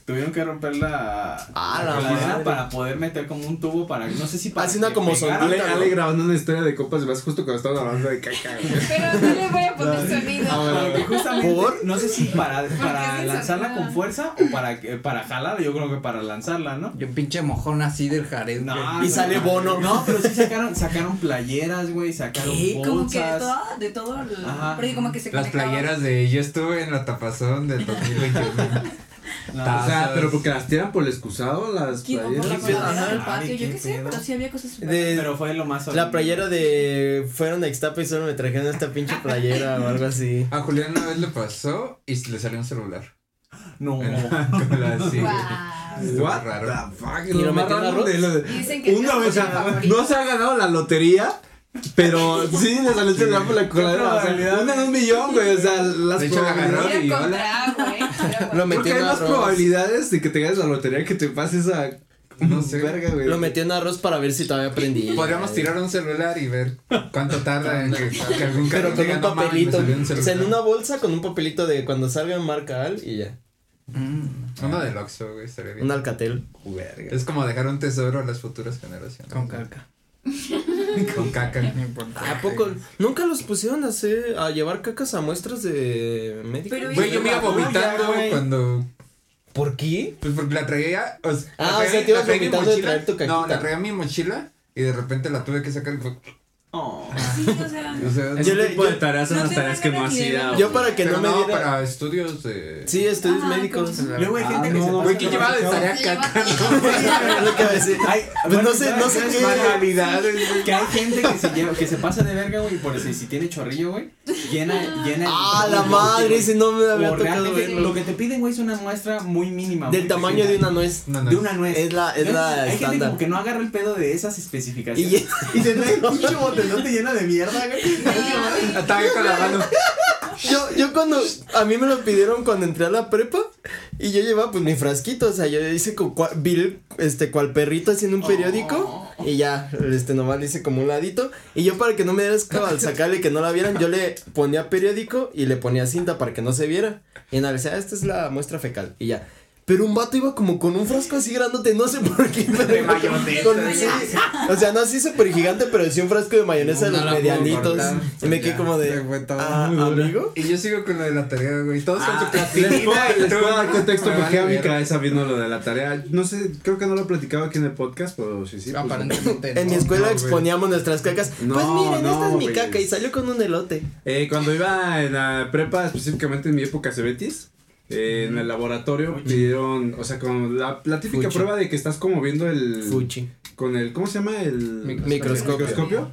Tuvieron que romper la, Ah, la la madre. para poder meter como un tubo para, no sé si para. Así una como sondita. Ale, Ale grabando una historia de copas de más justo cuando estaban hablando de caca. güey. Pero no le voy a poner sonido. Porque justamente, ¿Por? no sé si para, para lanzarla con fuerza o para, que- para jalar, yo creo que para lanzarla, ¿no? Yo pinche mojón así del Jared. No, güey. Y no, sale no. Bono. No, pero sí sacaron, sacaron playeras, güey, sacaron ¿Qué? Como que de bolsas. todo, de todo. el- como que se Las playeras de yo estuve en la tapazón del 2021. No, O sea, pero porque las tiran por el excusado, las ¿Quién por la playeras. coladera Ajá. del patio? Ay, Yo qué qué sé, pedo. pero sí había cosas súper De- pero fue lo más La playera de fueron a Ixtapa y solo me trajeron esta pinche playera o algo así. A Julián una vez le pasó y le salió un celular. No. Con la así. Guau. What raro. the fuck, ¿Y lo metió en Dicen que vez, o sea, no se ha ganado la lotería, pero sí le salió el por la coladera. O sea, una en un millón, güey. O sea, las De hecho, probabilidades. contra Lo metió Porque en hay más probabilidades de que te ganes la lotería que te pases a. No sé. Verga, güey. Lo metió en arroz para ver si todavía aprendí. Podríamos tirar un celular y ver cuánto tarda en que, que algún Pero con un "No mames, me papelito. O sea, en celular". una bolsa con un papelito de cuando salga marca al y ya. Mm. Uno del Oxxo, güey, estaría bien. Un alcatel. Verga. Es como dejar un tesoro a las futuras generaciones. Con caca. Con caca. No importa. ¿A poco? ¿Nunca los pusieron a hacer, a llevar cacas a muestras de médico? Pero Güey, yo me iba vomitando güey. cuando. ¿Por qué? Pues porque la traía. O sea, Ah, la o traía- sea, te ibas vomitando de traer tu No, caquita. la traía en mi mochila y de repente la tuve que sacar y fue. Oh. Sí, o sea. O sea, Yo le- tipo yo- de tareas son No las te tareas que más verlo. Yo para que Pero no me diera. para estudios de. Sí, estudios Ajá, médicos. Luego hay gente Ah, que no, se no, pasa Güey, ¿quién de llevaba de verga. tarea caca? Lo que decir. No sé, no sé ¿sabes qué. Manualidades, güey. Que hay gente que se lleva, que se pasa de verga, güey, por eso, si tiene chorrillo, güey, llena, llena. el- Ah, la madre, ese no me había tocado verlo. lo que te piden, güey, es una muestra muy mínima. Del tamaño de una nuez. De una nuez. Es la, es la Hay gente estándar. como que no agarra el pedo de esas especificaciones. Y- Y, se trae botezote lleno de mierda, güey. Con la mano. Yo, yo cuando, a mí me lo pidieron cuando entré a la prepa y yo llevaba pues mi frasquito, o sea, yo hice con cua- vi este, cual perrito haciendo un periódico y ya, este, nomás le hice como un ladito y yo para que no me dieras asco al sacarle que no la vieran, yo le ponía periódico y le ponía cinta para que no se viera y nada, le decía, "Ah, esta es la muestra fecal y ya. Pero un vato iba como con un frasco así grandote, no sé por qué. Pero De mayonesa. con- sí, o sea, no así súper gigante, pero sí un frasco de mayonesa de No los medianitos. cortar, Y me quedé como de, fue todo. ah, amigo. Y yo sigo con lo de la tarea, güey. Todos con su Les puedo, plastilina. les puedo dar contexto Me porque a mi cabeza vino lo de la tarea. No sé, creo que no lo he platicado aquí en el podcast, pero sí, sí. pues, Aparentemente. En mi escuela no, güey. exponíamos nuestras cacas. No, pues miren, no, esta es mi güey. caca y salió con un elote. Eh, cuando iba en la prepa, específicamente en mi época Cebetis, eh, en el laboratorio pidieron, o sea, con la, la típica Fuchi. prueba de que estás como viendo el... Fuchi. Con el, ¿cómo se llama? El Microscopio. microscopio.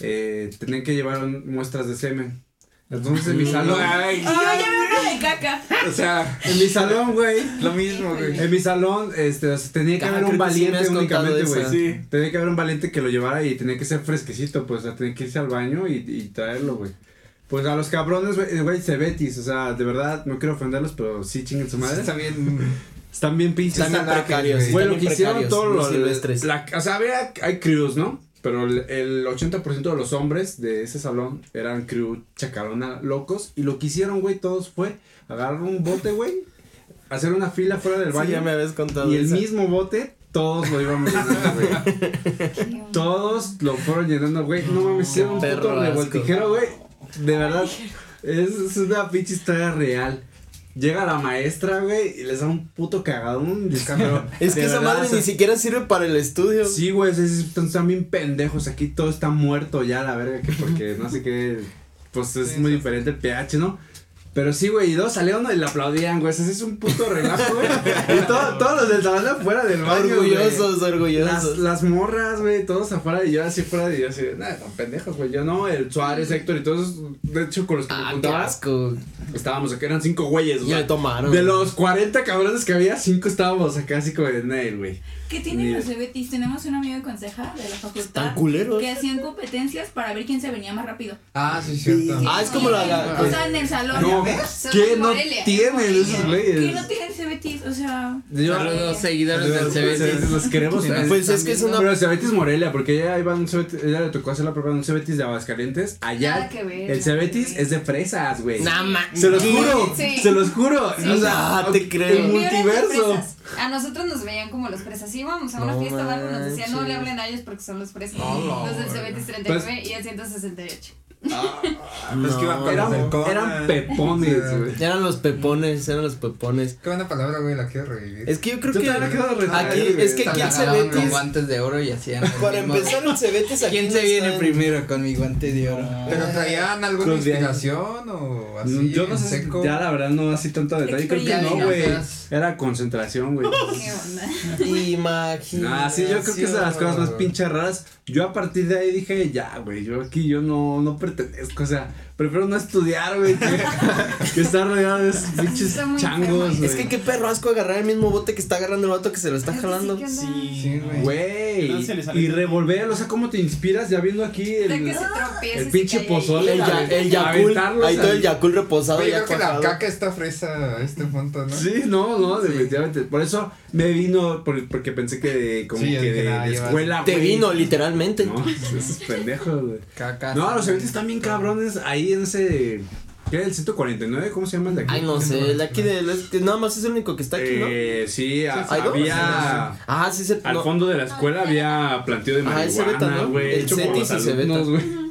Eh, tenían que llevar un- muestras de semen. Entonces en mi salón, Ay, ya de caca. o sea, en mi salón, güey, lo mismo, güey. En mi salón, este, o sea, tenía que haber un sí valiente contado únicamente, güey. Sí. Tenía que haber un valiente que lo llevara y tenía que ser fresquecito, pues, o sea, tenía que irse al baño y, y traerlo, güey. Pues a los cabrones, güey, eh, cebetis, o sea, de verdad, no quiero ofenderlos, pero sí chinguen su madre. Está bien. Están bien pinches. Están bien precarios. güey. Lo que hicieron todos los los silvestres. la- o sea, había, hay crews, ¿no? Pero el, el 80% de los hombres de ese salón eran crew chacalona locos. Y lo que hicieron, güey, todos fue agarrar un bote, güey, hacer una fila fuera del Sí, baño. ya me habías contado y el mismo bote, todos lo íbamos llenando, güey. Todos lo fueron llenando, güey. No mames, hicieron un puto revoltijero, güey. De verdad, es, es una pinche historia real. Llega la maestra, güey, y les da un puto cagadón. Pero Es que esa verdad, madre o sea, ni siquiera sirve para el estudio. Sí, güey, están, están bien pendejos. Aquí todo está muerto ya, la verga, que porque no sé qué. Pues es muy diferente el pH, ¿no? Pero sí, güey, y dos salieron y le aplaudían, güey. Ese es un puto relajo, güey. Y todo- todos los del salón afuera del baño. Orgullosos, Las, orgullosos. las morras, güey, todos afuera y yo así fuera y yo así, nada, tan pendejos, güey. Yo no, el Suárez, Héctor y todos, de hecho, con los que me Ah, qué juntaba, asco. estábamos acá, eran cinco güeyes, Ya güey. tomaron. De los 40 cabrones que había, cinco estábamos acá así como de nail, güey. ¿Qué tienen los Cebetis? Tenemos un amigo de conseja de la facultad Están culeros. que hacían competencias para ver quién se venía más rápido. Ah, sí, cierto. Ah, es como la. O sea, en el salón. No, Son ¿qué de no tienen esos ¿Qué güeyes? no tienen Cebetis? O sea, Yo- Saludos, seguidores del Cebetis. Los queremos. Traer. Pues es que es una. Pero Cebetis Morelia, porque ella iba un Cebetis, ella le tocó hacer la prueba en un Cebetis de Aguascalientes. Allá, Nada que ver, el nada Cebetis es de fresas, güey. Nah, ma- Se los ¿qué? juro, se los juro. O sea, No, te creo. el multiverso. A nosotros nos veían como los fresas. Íbamos a una No fiesta o algo, nos decían, no le hablen a ellos porque son los fresas. Los del. Cebetis 39 y el 168. Es que iban con Eran, eran pepones, güey. Eran los pepones, eran los pepones. Qué buena palabra, güey, la quiero revivir. Es que yo creo Yo que. Aquí, es que aquí el Agarraban con Cebetis. guantes de oro y hacían. Para empezar, el Cebetis aquí. ¿Quién no se viene primero con mi guante de oro? ¿Pero traían alguna inspiración o así? Yo no sé, seco? ya la verdad no así tanto detalle, creo que no, güey. Era concentración, güey. ¿Qué onda? Imagina. Ah, sí, yo creo que es de las cosas más pinches raras. Yo a partir de ahí dije, ya, güey, yo aquí yo no, no pertenezco, o sea, prefiero no estudiar, güey, que, que estar rodeado de esos pinches changos, güey. Es que qué perro asco agarrar el mismo bote que está agarrando el vato que se lo está jalando. sí, güey. Güey, No y revolver, o sea, ¿cómo te inspiras ya viendo aquí De el, que se el pinche pozole? El, ya, el Aventarlos ahí todo el Yakul reposado ya creo que la caca está fresa a este punto, ¿no? Sí, no, no, definitivamente. Por eso me vino, por- porque pensé que de, como Sí, que de, escuela, Te güey. vino, literalmente. No, esos pendejos, güey. Caca. No, los eventos están bien cabrones ahí en ese. ¿Qué era el 149? ¿Cómo se llama el de aquí? Ay, no sé, el de aquí de. es que nada más es el único que está aquí, ¿no? Eh, sí, a- ¿Hay dos? había. Ah, sí, se. Al no. fondo de la escuela había planteo de Ah, el marihuana, ¿no? güey. El hecho por Cetis y Cebeta. alumnos, güey.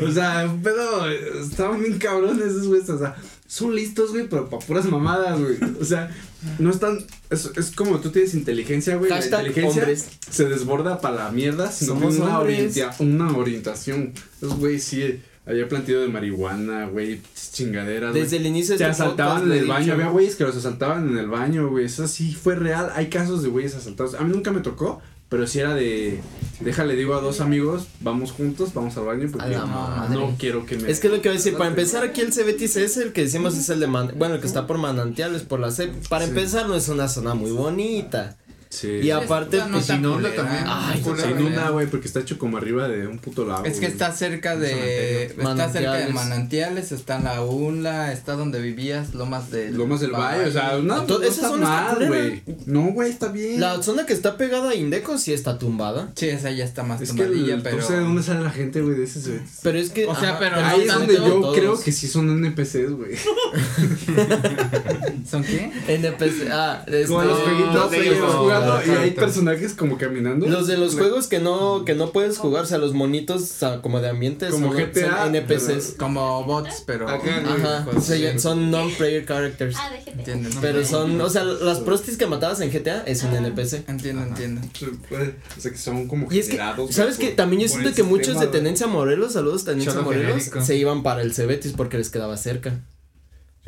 O sea, un pedo, estaban bien cabrones esos güeyes, o sea, son listos, güey, pero para puras mamadas, güey. O sea, no están, es, es como tú tienes inteligencia, güey, la Hashtag inteligencia hombres. se desborda para la mierda, sino que Somos una, hombres. orientia- una orientación. Esos güeyes sí, había planteo de marihuana, güey, chingaderas. Desde el inicio de Se este asaltaban podcast en el baño, dicho. había güeyes que los asaltaban en el baño, güey. Eso sí fue real. Hay casos de güeyes asaltados. A mí nunca me tocó, pero sí era de. Déjale, digo a dos amigos, vamos juntos, vamos al baño porque madre. no quiero que me. Es que lo que voy a decir, para empezar aquí el Cebetis es el que decimos es el de man, bueno, el que está por manantiales, por la CEP. Para Sí. empezar no es una zona muy bonita. Sí. Y aparte, no pues, sin onda culera. también. Ay. Se inunda, güey, porque está hecho como arriba de un puto lago. Es que güey. está cerca de. Está Manantiales. cerca de manantiales, está en la UNLA, está donde vivías, Lomas del. Lomas del Valle, o sea, no, Entonces, no esa está mal, güey. No, güey, está bien. la zona que está pegada a Indeco sí está tumbada. Sí, esa ya está más es que tomadilla, el- pero. no sé de dónde sale la gente, güey, de ese Cebetis. Pero es que. O sea, pero no Ahí es donde yo todos. creo que sí son NPCs, güey. ¿Son qué? NPC. Ah, este, Como los jueguitos que y hay personajes como caminando. Los de los juegos que no, que no puedes jugar, o sea, los monitos o sea, como de ambientes Como son, GTA, son NPCs. Como bots, pero. Acá, güey. Ajá, Pues, son non-player characters. Ah, déjate. Entiendo. Pero son, o sea, las prostis que matabas en GTA es un NPC. Entiendo, entiendo. O sea, que son como Y es que, generados, ¿sabes por- También yo siento que muchos de güey. Tenencia Morelos, saludos Tenencia Cholo Morelos, genérico. se iban para el Cebetis porque les quedaba cerca.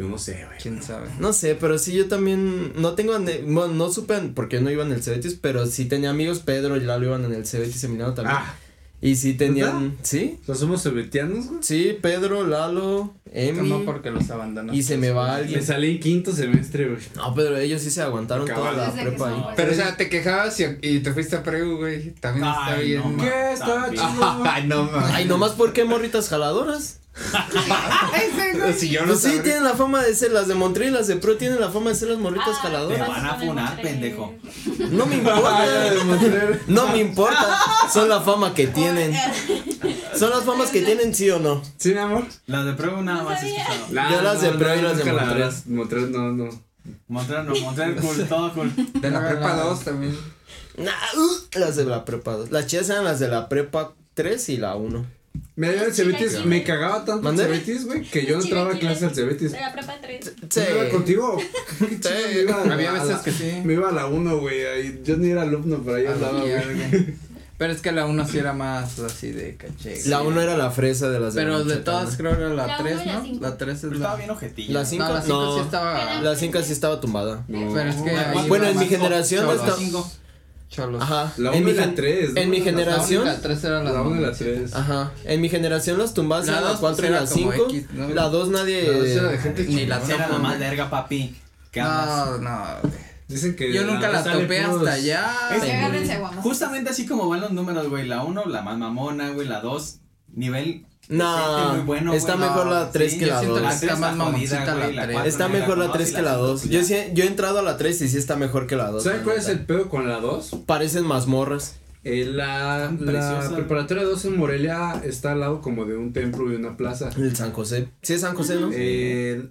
Yo no sé, güey. Quién sabe. No sé, pero sí yo también, no tengo, bueno, no supe porque no iban en el Cebetis, pero sí tenía amigos, Pedro y Lalo iban en el Cebetis Emiliano también. Ah, Y sí tenían, ¿sí? ¿no somos sebetianos, güey? Sí, Pedro, Lalo, Emi. No porque los abandonaste. Y se me va alguien. Me salí en quinto semestre, güey. No, pero ellos sí se aguantaron toda Cabal. la Desde que prepa ahí. Pero o sea, te quejabas y, y te fuiste a Preu, güey. También está Ay, bien. no. ¿Qué? Está chido. Ay, no mames. Ay, nomás porque morritas jaladoras. Si yo no Pues sí, tienen la fama de ser las de Montreal y las de Pro tienen la fama de ser las morritas Ah, Te jaladoras. van a funar, pendejo. No me importa. No me importa. Son la fama que tienen. Son las famas que tienen, sí o no. ¿Sí, mi amor? Las de prueba nada más escuchado. Yo las de Pro y las de Montreal. Montreal, no, no. Montreal no, Montreal cool, todo cool. De la prepa 2 también. Nah, uh, las de la prepa 2. Las chidas eran las de la prepa 3 y la 1. En el Cebetis me cagaba tanto el. Cebetis, güey, que yo no entraba a clases al Cebetis. De la prepa 3. Sí. ¿Me iba contigo? Me a- Había veces la- que sí. Me iba a la 1, güey, ahí. Yo ni era alumno, pero ahí A la andaba, güey. Pero es que la 1 sí era más así de caché. La güey. 1 era la fresa de las Pero de todas creo era la La 3, uno y la ¿no? cinco. La 3 es Pero estaba la. bien ojetilla. La cinco- No, la 5 no. sí estaba. La 5 sí estaba tumbada. No. Pero es que La Bueno, la en mi generación la está- Ajá. La en 1 mi y la gen- 3. en mi generación- La 3 era la La 1 y la mamacita. 3. Ajá. En mi generación las tumbas La eran la dos, 4 pues, y era la como 5. X, ¿no? La 2 nadie. La dos era de gente Ni la Esa era la más verga, papi. No, no. güey. Dicen que. Yo nunca la topé hasta allá. Es que güey. agárrense guamos. Justamente así como van los números, güey. La 1, la más mamona, güey. La 2, nivel. No, decente, muy bueno, está güey. mejor No, la 3 sí, que la siento 2. que La está 3 más mamoncita la La tres. 4 Está mejor la 3 conoces, que la 2. Yo, sí- yo he entrado a la 3 y sí está mejor que la 2. ¿Saben cuál es el pedo con la 2? Parecen mazmorras. Eh, la, la preparatoria 2 en Morelia está al lado como de un templo y una plaza. El San José. Sí, es San José, ¿no? Eh,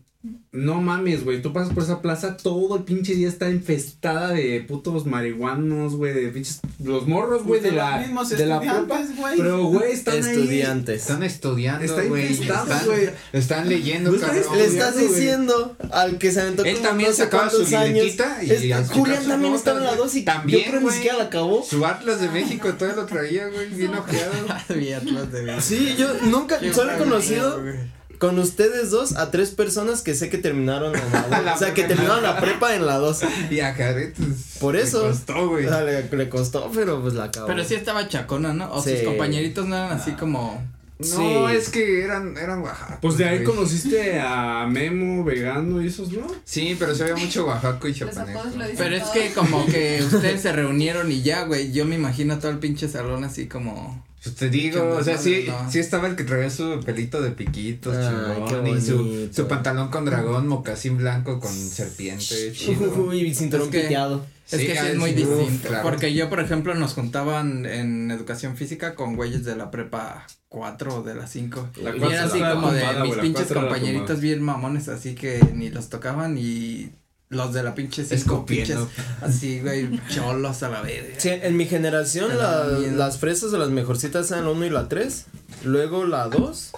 no mames, güey. Tú pasas por esa plaza, todo el pinche día está infestada de putos marihuanos, güey. De pinches. Los morros, güey, de la. Los mismos De la prepa. estudiantes, güey. Pero, güey, están ahí. Estudiantes. Están estudiando, Está güey. infestado, Están, güey. están leyendo, No está cabrón. Le estás güey. diciendo al que se aventó Él como también no sé sacaba su libretita y Es- a Julián también estaba en la 2 y También, yo creo que ni siquiera la acabó. Su Atlas de México todo lo traía, güey, bien ojeado. Había Atlas de vida. Sí, yo nunca, Qué solo he conocido güey. Con ustedes dos a tres personas que sé que terminaron en la dos. La O sea, que prepa. terminaron la prepa en la 2. Y a Jared, pues, Por le eso. costó, güey. O sea, le, le costó, pero pues la acabó. Pero sí estaba chacona, ¿no? O Sí. sus compañeritos no eran así como. No, Sí. es que eran, eran oaxacos. Pues de ahí güey. conociste a Memo, vegano y esos, ¿no? Sí, pero se veía mucho oaxaco y chapaneco. Pero es que como que ustedes se reunieron y ya, güey. Yo me imagino todo el pinche salón así como. Pues te digo, o sea, sí, no. sí estaba el que traía su pelito de piquitos, Ay, chingón, y su, su pantalón con dragón, mocasín blanco con serpiente, chido. Uy, cinturón Es que- piteado. Es Sí, que sí ah, es muy uf, distinto. claro. Porque yo, por ejemplo, nos juntaban en educación física con güeyes de la prepa 4 o de la 5. La Y cuatro era así era como de mis la pinches compañeritos bien mamones, así que ni los tocaban y los de la pinche 5 pinches. Así, güey, cholos a la vez. Sí, en mi generación la- las fresas o las mejorcitas eran la 1 y la 3, luego la 2,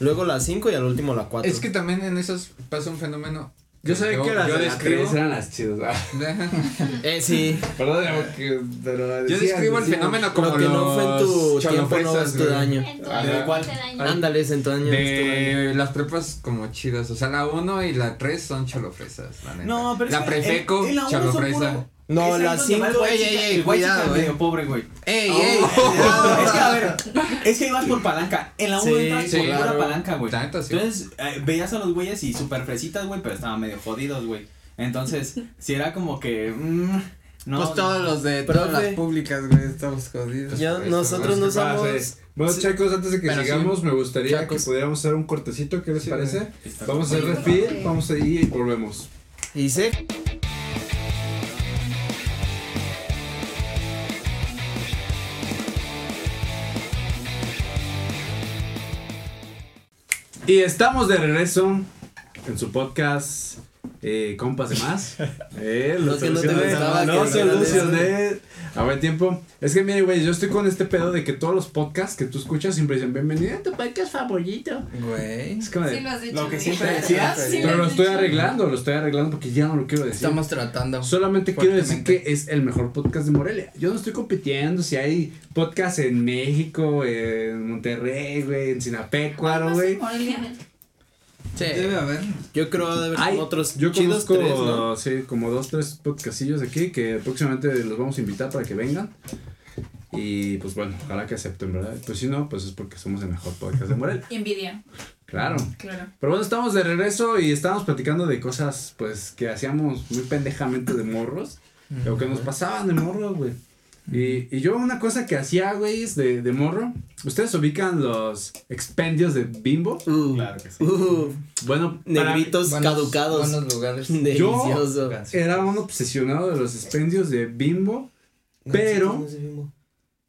luego la 5 y al último la 4. Es que también en esos pasa un fenómeno. Yo sabía que las yo de la describo, 3 eran las chidas. Eh, sí, Perdón, que, pero yo describo el fenómeno como lo que no fue en tu tiempo no es tu daño. Ándales en tu daño. De las prepas como chidas, o sea, la 1 y la 3 son cholofresas, la neta. No, pero La prefeco, cholofresa. No, es ahí la donde va el 5. white Ey, ey, ey, cuidado, medio pobre, güey. ¡Ey, Oh, ey! es que a ver, es que ibas por palanca. En la 1 Sí, entras sí, por pura claro. palanca, güey. Entonces, eh, veías a los güeyes y super fresitas, güey, pero estaban medio jodidos, güey. Entonces, si era como que. mm, no. pues todos los de Profe. todas las públicas, güey, estamos jodidos. Ya, nosotros no somos. Bueno, Sí. chicos, antes de que Pero sí, sigamos, me gustaría chacos. que pudiéramos hacer un cortecito, ¿qué les Sí, parece? Vamos a hacer refil, vamos a ir y volvemos. Y. Y estamos de regreso en su podcast eh, Compas de Más. Eh, lo Lo que no te solucioné. gustaba No que solucioné. A ver, tiempo. Es que, mire, güey, yo estoy con este pedo de que todos los podcasts que tú escuchas siempre dicen bienvenido a tu podcast favorito. Güey. Es de. Sí lo has dicho. Lo que siempre decías. Sí pero lo estoy arreglando, lo estoy arreglando porque ya no lo quiero decir. Estamos tratando. Solamente quiero decir que es el mejor podcast de Morelia. Yo no estoy compitiendo si hay podcast en México, en Monterrey, güey, en Sinapecuaro, güey. Morelia. Sí. Debe haber. Yo creo de haber como otros Yo chidos conozco, tres, ¿no? sí, como dos, tres podcastillos aquí que próximamente los vamos a invitar para que vengan. Y pues bueno, ojalá que acepten, ¿verdad? Pues si no, pues es porque somos el mejor podcast de Morelia. Envidia, Claro. claro. Pero bueno, estamos de regreso y estábamos platicando de cosas, pues, que hacíamos muy pendejamente de morros. O que nos pasaban de morros, güey. Y, y yo una cosa que hacía, güey, es de, de morro. ¿Ustedes ubican los expendios de Bimbo? Uh, Claro que sí. uh, Bueno, para- negritos Buenos- caducados. Buenos lugares. Delicioso. era un obsesionado de los expendios de Bimbo, pero No, sí, no,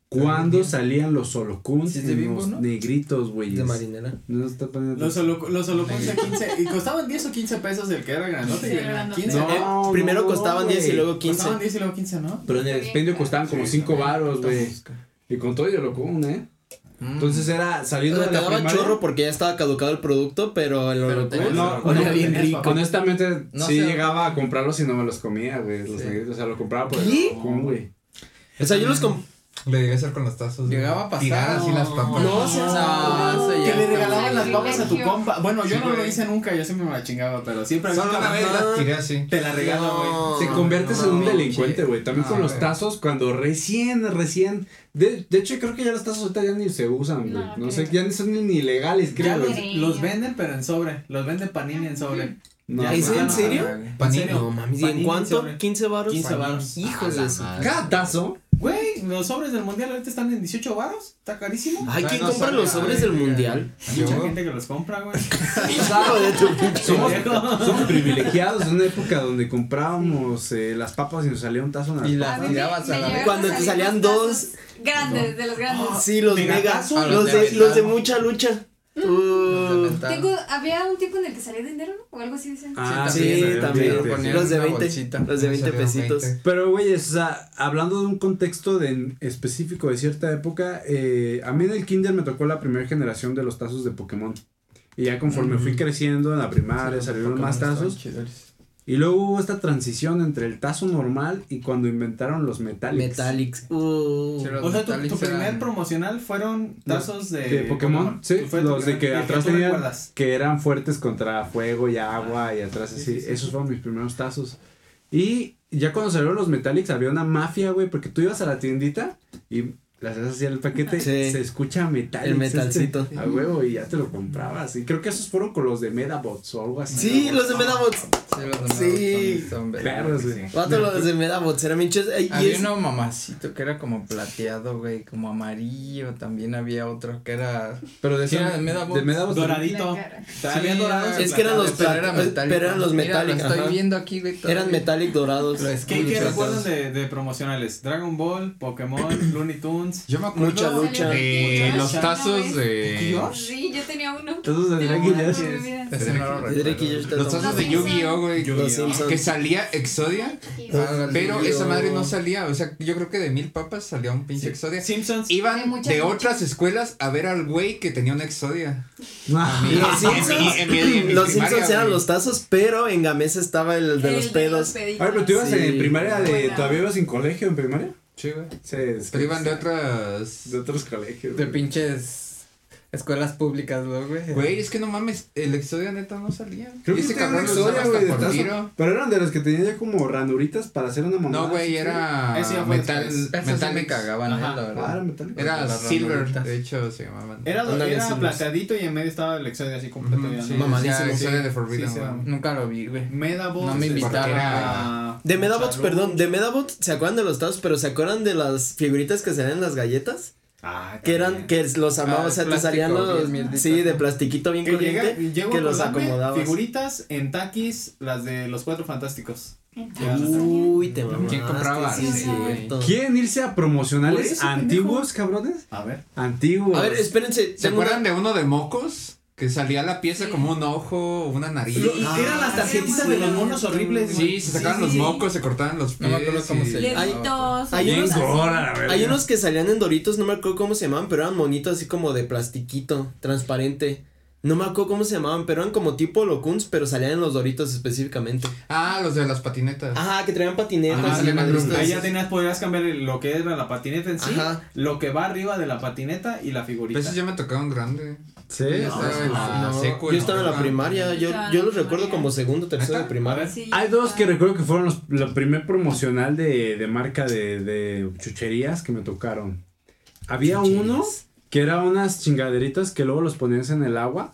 cuando salían los holocuns Sí, en los ¿no? negritos, güey. De marinera. No está poniendo. Los solo, los solo 15 y costaban 10 o 15 pesos el que era grandote Sí, y grandote. 15. No, Eh, primero no, costaban güey. 10 y luego 15. Costaban 10 y luego 15, ¿no? Pero en el expendio costaban como 5 varos, güey. Y con todo y holocún, ¿eh? Mm. Entonces era O saliendo sea, de te la daba primaria. chorro porque ya estaba caducado el producto, pero el holocún No, no, bien tenías rico. Honestamente, No sí sé. llegaba a comprarlos y no me los comía, güey. Los Sí. negritos, o sea, lo compraba por el holocún, güey. O sea, yo los com Le llegué a hacer con los tazos. Llegaba a pasar. Tirar así las papas. No, eso Que le regalaban las papas a tu compa. Bueno, yo Sí, no lo hice nunca, yo siempre me la chingaba, pero siempre Solo un una vez las tiré así. Te la regalo, güey. No. Te conviertes en un delincuente, güey. También No, con los tazos, cuando recién, recién. De, de hecho, creo que ya los tazos ahorita ya ni se usan, güey. No, No, sé, ya ni son ni, legales, Ya creo. los, venden, pero en sobre. Los venden panini en sobre. No, ¿Es en no serio? Panini. ¿En serio? No mames, ¿y en cuánto? sobre. 15 varos. 15 varos. Hijos de su. Cada tazo. Güey, los sobres del mundial ahorita están en 18 varos. Está carísimo. Ay, ¿quién no compra sabía, los sobres del mundial? Hay mucha gente que los compra, güey. De tu Somos, somos privilegiados en una época donde comprábamos eh, las papas y nos salía un tazo en Y las tirabas a la Cuando te salían dos. Grandes, de los grandes. Sí, los mega. Los de los de mucha lucha. Uh, Tengo, había un tiempo en el que salía dinero, ¿no? O algo así dicen. Ah, sí, sí, también. sí, sí. Los de Una 20. bolsita. Los de Me 20 salieron pesitos. 20. Pero, güey, o sea, hablando de un contexto de en específico de cierta época, eh, a mí en el kinder me tocó la primera generación de los tazos de Pokémon. Y ya conforme fui creciendo en la primaria, salieron más tazos. Y luego hubo esta transición entre el tazo normal y cuando inventaron los metálicos. Metallics. Uh. Sí, los O sea, tu, Metallics tu primer promocional fueron tazos de, De Pokémon, sí, los de que atrás tenían que eran fuertes contra fuego y agua y atrás sí, así. sí, sí, Esos sí. fueron mis primeros tazos. Y ya cuando salieron los Metallics había una mafia, güey, porque tú ibas a la tiendita y las haces así el paquete, Sí. se escucha Metallics. El metalcito. este, a huevo y ya te lo comprabas. Y creo que esos fueron con los de Medabots o algo así. Sí, los de Medabots. Sí, los Sí. de son, son güey. Vato, los de Medabots eran Y Había es, uno mamacito que era como plateado, güey, como amarillo. También había otro que era. Pero de, Sí, era de Medabots. de Medabots. Doradito. Había Sí, dorados. Es que eran los pero plat- era pero eran los metálicos, Lo estoy viendo aquí, güey. eran metallic dorados. ¿Qué, qué recuerdan de, de promocionales? Dragon Ball, Pokémon, Looney Tunes. Yo me acuerdo Mucha lucha. de los tazos ¿No de. Sí, yo tenía uno. De Drake y Josh. Drake y. Josh Los tazos de Yu-Gi-Oh, güey. Que salía Exodia. Pero esa madre no salía. O sea, yo creo que de mil papas salía un pinche Exodia. Simpsons. De Iban muchas de otras escuelas a ver al güey que tenía una Exodia. Ah, Los Simpsons, los eran los tazos, pero en Gamesa estaba el de los pedos. peditos. Ay, pero tú ibas en primaria de. ¿Todavía ibas en colegio en primaria? Sí, güey. Sí, es- Pero iban de otras. de otros colegios. De güey. pinches escuelas públicas, ¿no, güey. Güey, es que no mames, el Exodia neta no salía. Creo que ese cabrón lo Exodia, hasta güey. Pero eran de los que tenían ya como ranuritas para hacer una mamada. No, güey, era fue metal, sí me cagaban, Ajá. la Ah, verdad. era metálico. Era Silver, ranuritas. de hecho se llamaban. Era, Ándale, era sí, plateadito y en medio estaba el Exodia así completo. Ya, sí, ¿no? Mamadísimo. Exodia de Sí, Forbidden, sí, güey. Nunca lo vi, güey. Medabots. No me este, invitaron. era De Medabots, perdón, de Medabots, ¿se acuerdan de los tazos? Pero ¿se acuerdan de las figuritas que salían en las galletas? Ah, Que eran, que los amaba, Ah, o sea, te salían los, bien mierdita. sí, de plastiquito bien Que llega, corriente, llego que los acomodabas. Figuritas en taquis, las de los cuatro fantásticos. Uy, te mamaste, ¿Quién compraba? sí, Sí. ¿Quieren irse a promocionales antiguos, cabrones? A ver. Antiguos. A ver, espérense. ¿Se una- acuerdan de uno de mocos? Que salía la pieza Sí. como un ojo, una nariz. Lo- Ah, eran las tarjetitas de los monos horribles. Sí, se sacaban Sí, los mocos, se cortaban los No pies. me acuerdo cómo y- se Le- llama. Levitos. Hay unos- la. Hay que salían en Doritos, no me acuerdo cómo se llamaban, pero eran monitos así como de plastiquito, transparente. No me acuerdo cómo se llamaban, pero eran como tipo locuns, pero salían en los Doritos específicamente. Ah, los de las patinetas. Ajá, que traían patinetas Ajá, y de Ahí ya tenías, podrías cambiar lo que era la patineta en sí, Ajá. lo que va arriba de la patineta y la figurita. Esos ya me tocaron grande. Sí. Yo estaba en la No, secu, yo estaba en la primaria, yo, en yo los recuerdo como segundo, tercero de primaria. Sí, Hay dos que recuerdo que fueron los, la primer promocional de, de marca de, de chucherías que me tocaron. Había Chucherías. uno que era unas chingaderitas que luego los ponías en el agua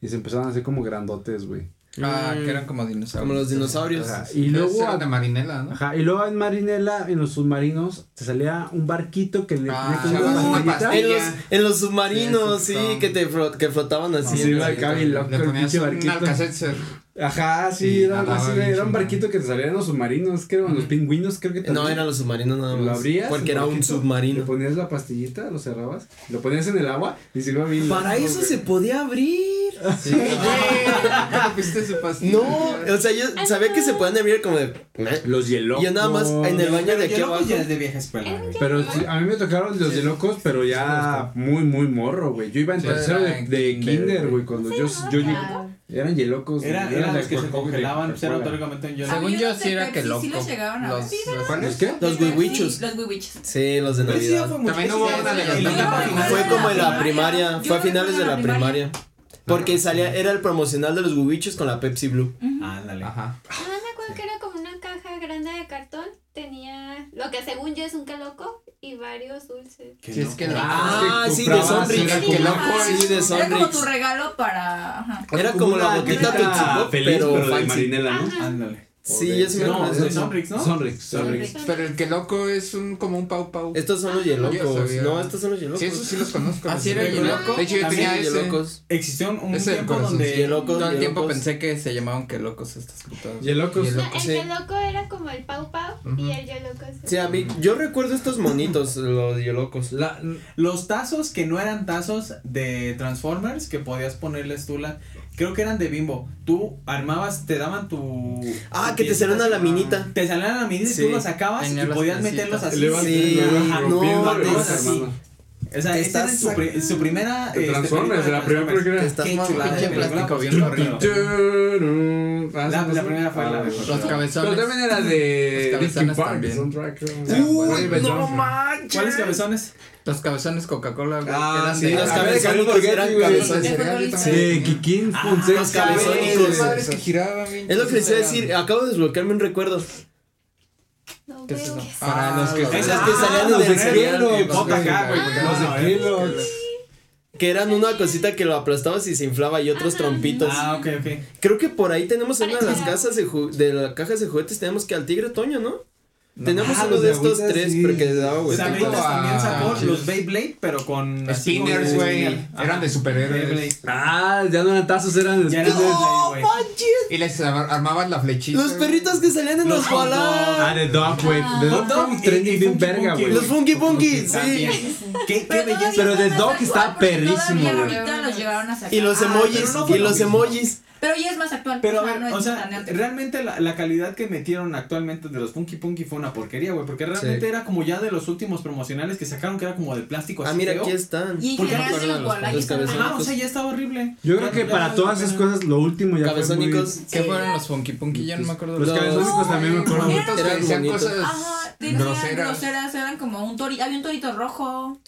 y se empezaban a hacer como grandotes, güey. Ah, Mm. que eran como dinosaurios. Como los dinosaurios. Ajá, Y luego, Era de Marinela, ¿no? ajá, y luego en Marinela, en los submarinos, te salía un barquito que le Ah, tenía como una. En los, pastilla. en los submarinos, Sí, que te que flotaban así. Sí, en me la- acaba bien loco Le ponías un barquito. Ajá, sí, era, así, era un barquito que te salía en los submarinos, que eran los pingüinos, creo que No, también. eran los submarinos nada Lo más. abrías. Porque era un barquito, Le submarino. ponías la pastillita, lo cerrabas, lo ponías en el agua y se iba bien. Para eso güey. se podía abrir. Sí, ¿Cómo viste su pastilla? No, o sea, yo sabía que se podían abrir como de. "Meh". Los hielocos. Y yo nada más en el baño de aquí abajo. ya es de vieja escuela, güey. Pero sí, a mí me tocaron los hielocos, pero ya muy, muy morro, güey. Yo iba en Sí, tercero de, en de kinder, güey. güey, cuando yo, yo. Eran hielocos. Era, eran de los que se congelaban, pues era Coca-Cola. teóricamente un hielo. Según yo sí era que loco. sí los a ¿Cuáles? qué? Los wiwichos. Los wiwichos. Sí, los de Navidad. También hubo una de los en la Nintendo. etapa final Fue como en la primaria. fue a finales de la primaria. Porque salía, era el promocional de los wiwichos con la Pepsi Blue. Ándale. Ajá. Ah, me acuerdo que era caja grande de cartón. Tenía lo que según yo es un caloco y varios dulces. Qué Sí, es loco. que Ah, sí, de Sonrix. era que loco, Sí, de Era como tu regalo para. Ajá. Era como la botita Cajita Tootsie Pop, feliz, pero pero de marinela, ¿no? Ándale. Sí, No, es de de eso. Sonrix, ¿no? Sonrix, Sonrix. Pero el que loco es un como un pau pau. Estos son los sabía. No, estos son los hielocos. Sí, esos sí los conozco. ¿Ah, sí era Yeloco? De hecho, yo tenía ese. hielocos. Existió un, tiempo corazón. donde. Hielocos, Todo el tiempo pensé que se llamaban que locos estas. Hielo- No, el sí. que loco era como el Pau Pau y el Yo Loco. es- Sí, a mí, yo recuerdo estos monitos, los hielocos. La- los tazos que no eran tazos de Transformers, que podías ponerles tú la. Creo que eran de bimbo. Tú armabas, te daban tu. Ah, tu que te piecita salió una así. laminita. Te salían la minita y Sí. tú los sacabas Tenía y podías meterlos así. Sí, vas no, mames, cosas, así. O sea, esa era Estás su, pri- su primera. De este, Transformers, la primera película. Que estás de Pinche plástico bien horrible. La- la primera fue la mejor. Los cabezones. Pero también era de Los Linkin cabezones Park. Uy, David no manches. ¿Cuáles cabezones? Los cabezones Coca-Cola, güey. Ah, sí, de- Los cabezonicos Spaghetti, eran cabezones. De cereal, yo Sí. Kikín los bien Es lo que les iba a decir, acabo de desbloquearme un recuerdo. No. Para los que Esas que salían los de. Kellogg's, acá, güey, porque Los no, de. Kellogg's. Que eran una cosita que lo aplastabas y se inflaba y otros Ajá. trompitos. Ah, ok, ok. Creo que por ahí tenemos en una de las casas de las cajas de juguetes, tenemos que al tigre Toño, ¿no? Tenemos Ah, uno de de estos tres, sí. pero que daba güey. Sabritas también sacó los Beyblade, pero con. Spinners, güey. Eran de superhéroes. Ah, ya no eran tazos, eran era spinners. Beyblade, güey. Y les ar- armaban la flechita. Los perritos que salían en los balas. Ah, de Dog, güey. De Dog Hot dog fue un y- trending y bien verga, güey. Los Funky Punky, sí. Qué, belleza. Pero de Dog no está perrísimo, güey. Y los Ah, emojis, no y lo los emojis. Pero ya es más actual. Pero o sea, ver, no es o sea, realmente la, la calidad que metieron actualmente de los Funky Punky fue una porquería, güey, porque realmente Sí. era como ya de los últimos promocionales que sacaron que era como de plástico Ah, así mira, feo. aquí están. Y en ¿Por qué no los los- los? Ajá, o sea, ya estaba horrible. Yo creo que ya para todas esas cosas, lo último ya fue muy... Cabezónicos. ¿Qué fueron los Funky Punky? Ya no me acuerdo de Los los cabezónicos también me acuerdo. Eran cosas Ajá, tenían groseras. eran como un torito, había un torito rojo.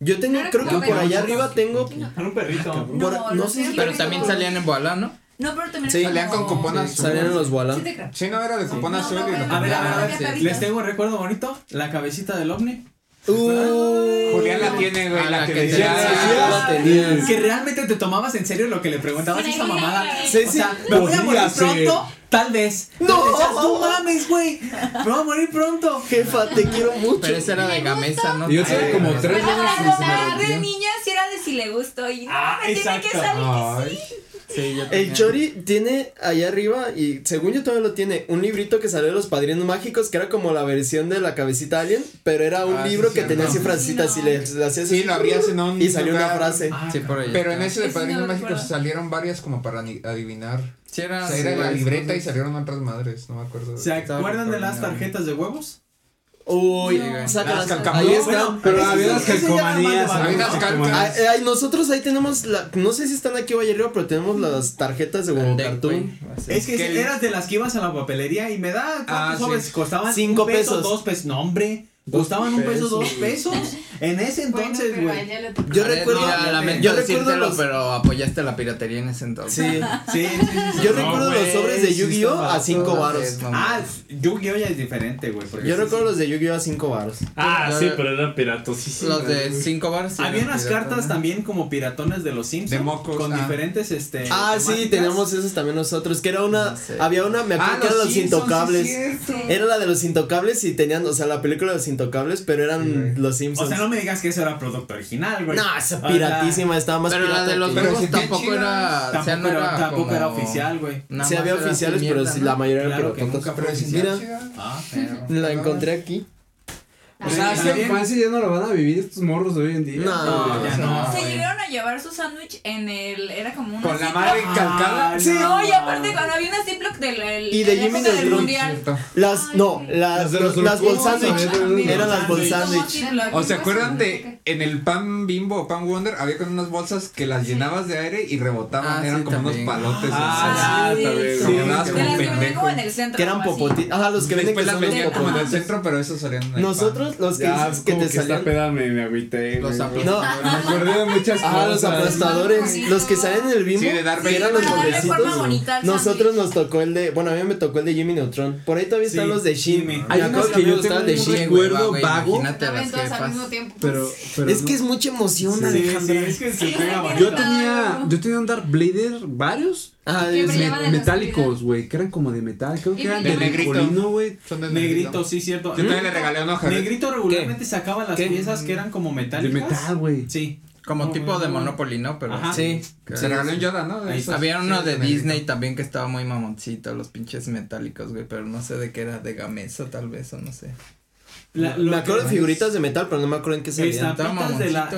Yo tengo, creo que por allá arriba tengo. Era un perrito. No, sé si- Pero también salían en Boalá, ¿no? No, pero también Sí. Salían con cupón azul. Salían en los Walla. Sí te no era de cupón No, azul no, y lo. A ver, a ver, les tengo un recuerdo bonito, la cabecita del ovni. Uh, Julián la tiene, güey, la la que que decía. tenías. Que realmente te tomabas en serio lo que le preguntabas a esa mamada. Sí, O sí. sea, me voy a morir ser. pronto, tal vez. No. No mames, güey. Me voy a morir pronto. Jefa, te quiero mucho. Pero ese era de Gamesa, ¿no? Yo tenía como tres Pero la de niña sí era de si le gustó y no, Ah, me tiene que salir que sí. Sí, yo El Chori tiene allá arriba, y según yo todavía lo tiene, un librito que salió de los padrinos mágicos, que era como la versión de la cabecita alien, pero era un Ah, sí, libro que tenía así Sí, frasecitas no. y le, le hacías Sí, lo abrías en un y salió una frase. Sí, por ahí. Pero en ese de no Padrinos Mágicos salieron varias como para adivinar. Sí, O era. sea, era la sí, libreta y salieron otras madres, no me acuerdo. ¿Se acuerdan de las tarjetas de huevos? Uy, No. sácalas. Las Ahí calcamonías. Bueno, Pero había las calcomanías. Ay, ay, nosotros ahí tenemos la, no sé si están aquí o allá arriba, pero tenemos las tarjetas de deck, cartoon. Es que eras de las que ibas a la papelería y me da Ah, ¿cuántos sobres sí. costaban? Cinco peso, pesos. dos pesos. No, hombre. Costaban un peso, dos pesos. En ese entonces, güey. Yo recuerdo. Yo recuerdo pero apoyaste la piratería en ese entonces. Sí, sí. yo recuerdo los sobres de Yu-Gi-Oh! a cinco baros ah, Yu-Gi-Oh! ya es diferente, güey. Yo recuerdo los de Yu-Gi-Oh! a cinco baros Ah, pero, sí, pero eran piratosísimos. Los de 5 varos. Había unas cartas también como piratones de los Simpsons. De mocos. Con ah. diferentes, este. Ah, sí, teníamos esos también nosotros. Que era una. Había una, me acuerdo ah, que era los intocables. Era la de los intocables y tenían, o sea, la película de los intocables, pero eran los Simpsons. O sea, no me digas que eso era producto original, güey. No, esa piratísima, estaba más Pero la de los tampoco era. Tampoco, era, oficial, güey. Sí había oficiales, pero la mayoría claro eran que Mira, ah, pero, la encontré aquí. O sea, esa infancia ya no la van a vivir estos morros de hoy en día. No, no ya no. no. Se llegaron a llevar su sándwich en el. Era como una. Con la madre calcada. Ah, sí. No, y aparte cuando había una Ziploc del. El, y de Jimmy del, del Mundial. Las, Ay, no, las, las, los, las bolsándwich. Eran las bolsándwich. O se acuerdan de. En el pan bimbo o pan wonder había con unas bolsas que las llenabas de aire y rebotaban. Ah, eran sí, como también. unos palotes. Ah, así. Ah, sí. Como en el centro. Que eran popotitos. Ajá, los que venden que son en el centro, pero esos salían. Nosotros los que, ya, que te salían. Esta me, me. Los aplastadores. No, me muchas ah, cosas. Los aplastadores. Los que salen del bimbo. Sí, de dar eran los pobrecitos. Nosotros nos tocó el de. Bueno, a mí me tocó el de Jimmy Neutron. Por ahí todavía están los de Jimmy. Hay unos que yo tengo de Recuerdo vago. Pero, pero es que es mucha emoción, Alejandra. Yo tenía, yo tenía un Darth Blader varios Ah, de me, metálicos, güey, que eran como de metal, creo que eran de, negrito, güey. Negrito. sí, cierto. Yo también le ¿Mm? regalé una hoja. Negrito regularmente ¿Qué? sacaba las piezas que eran como metálicas. De metal, güey. Sí. Como tipo de Monopoly, ¿no? Pero Ajá. sí. Se regaló un Yoda, ¿no? Había uno de, de Disney también que estaba muy mamoncito, los pinches metálicos, güey, pero no sé de qué era, de Gamesa tal vez, o no sé. La, me acuerdo de figuritas de metal, pero no me acuerdo en qué salían. De la.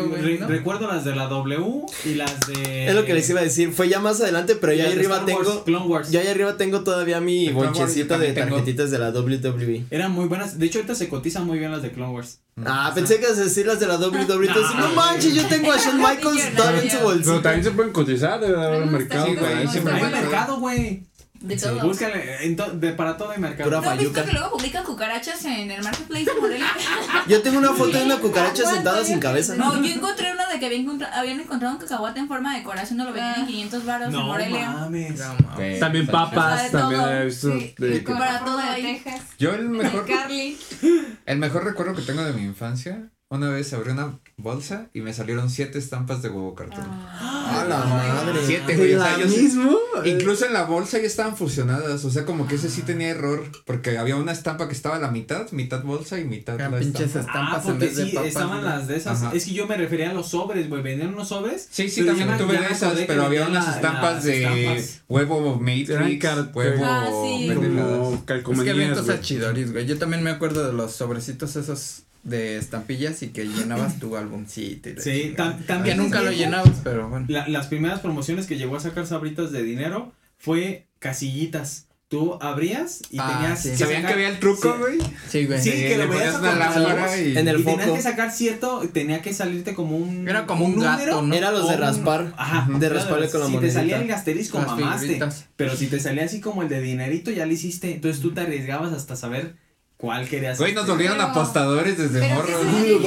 Recuerdo las de la W y las de. Es lo que les iba a decir. Fue ya más adelante, pero ya ahí arriba tengo. Clone Ya ahí arriba tengo todavía mi bonchecito de tarjetitas de la WWE. Eran muy buenas. De hecho, ahorita se cotizan muy bien las de Clone Wars. Ah, pensé que ibas a decir las de la WWE. Ah. Entonces, no, manches, yo tengo a Shawn Michaels todavía en su bolsillo. Pero también se pueden cotizar, debe haber mercado. Hay mercado, güey. De sí. todo. Búscale, eh, para todo el mercado. Pura ¿No pues, que luego publican cucarachas en el marketplace de Morelia? yo tengo una foto de una cucaracha sentada sin cabeza. No, yo encontré una de que habían, habían encontrado un cacahuate en forma de corazón, no lo vendían ah. en 500 baros en Morelia. No mames. también papas, también he visto. De, para todo de Texas. Yo el mejor. Carly. el mejor recuerdo que tengo de mi infancia una vez abrí una bolsa y me salieron siete estampas de huevo cartón. ¡Ah, ah la madre! Siete, güey. O sea, yo mismo? Sí, incluso en la bolsa ya estaban fusionadas. O sea, como que ese sí tenía error. Porque había una estampa que estaba a la mitad, mitad bolsa y mitad la pinches estampa. estampas ah, en vez sí, de papas, estaban ¿no? las de esas. Ajá. Es que yo me refería a los sobres, güey. Vendían unos sobres. Sí, sí, también tuve de esas, pero había unas estampas de estampas. huevo Matrix, huevo... Ah, sí. Es que había estos achidoris, güey. Yo también me acuerdo de los sobrecitos esos de estampillas y que llenabas tu álbumcito. Sí, también. Que nunca lo llenabas, pero bueno. Las primeras promociones que llegó a sacar Sabritas de dinero fue casillitas. Tú abrías y ah, tenías. ¿Sabían que había el truco, güey? Sí, güey. Sí, que lo veías a la y... en el y foco. tenías que sacar cierto, tenía que salirte como un. Era como un, un número. Era los de raspar. Ajá. De raspar con la. Si te salía el asterisco, mamaste. Pero si te salía así como el de dinerito, ya lo hiciste. Entonces tú te arriesgabas hasta saber ¿Cuál querías? Güey, nos volvieron pero, apostadores desde morro. Sí,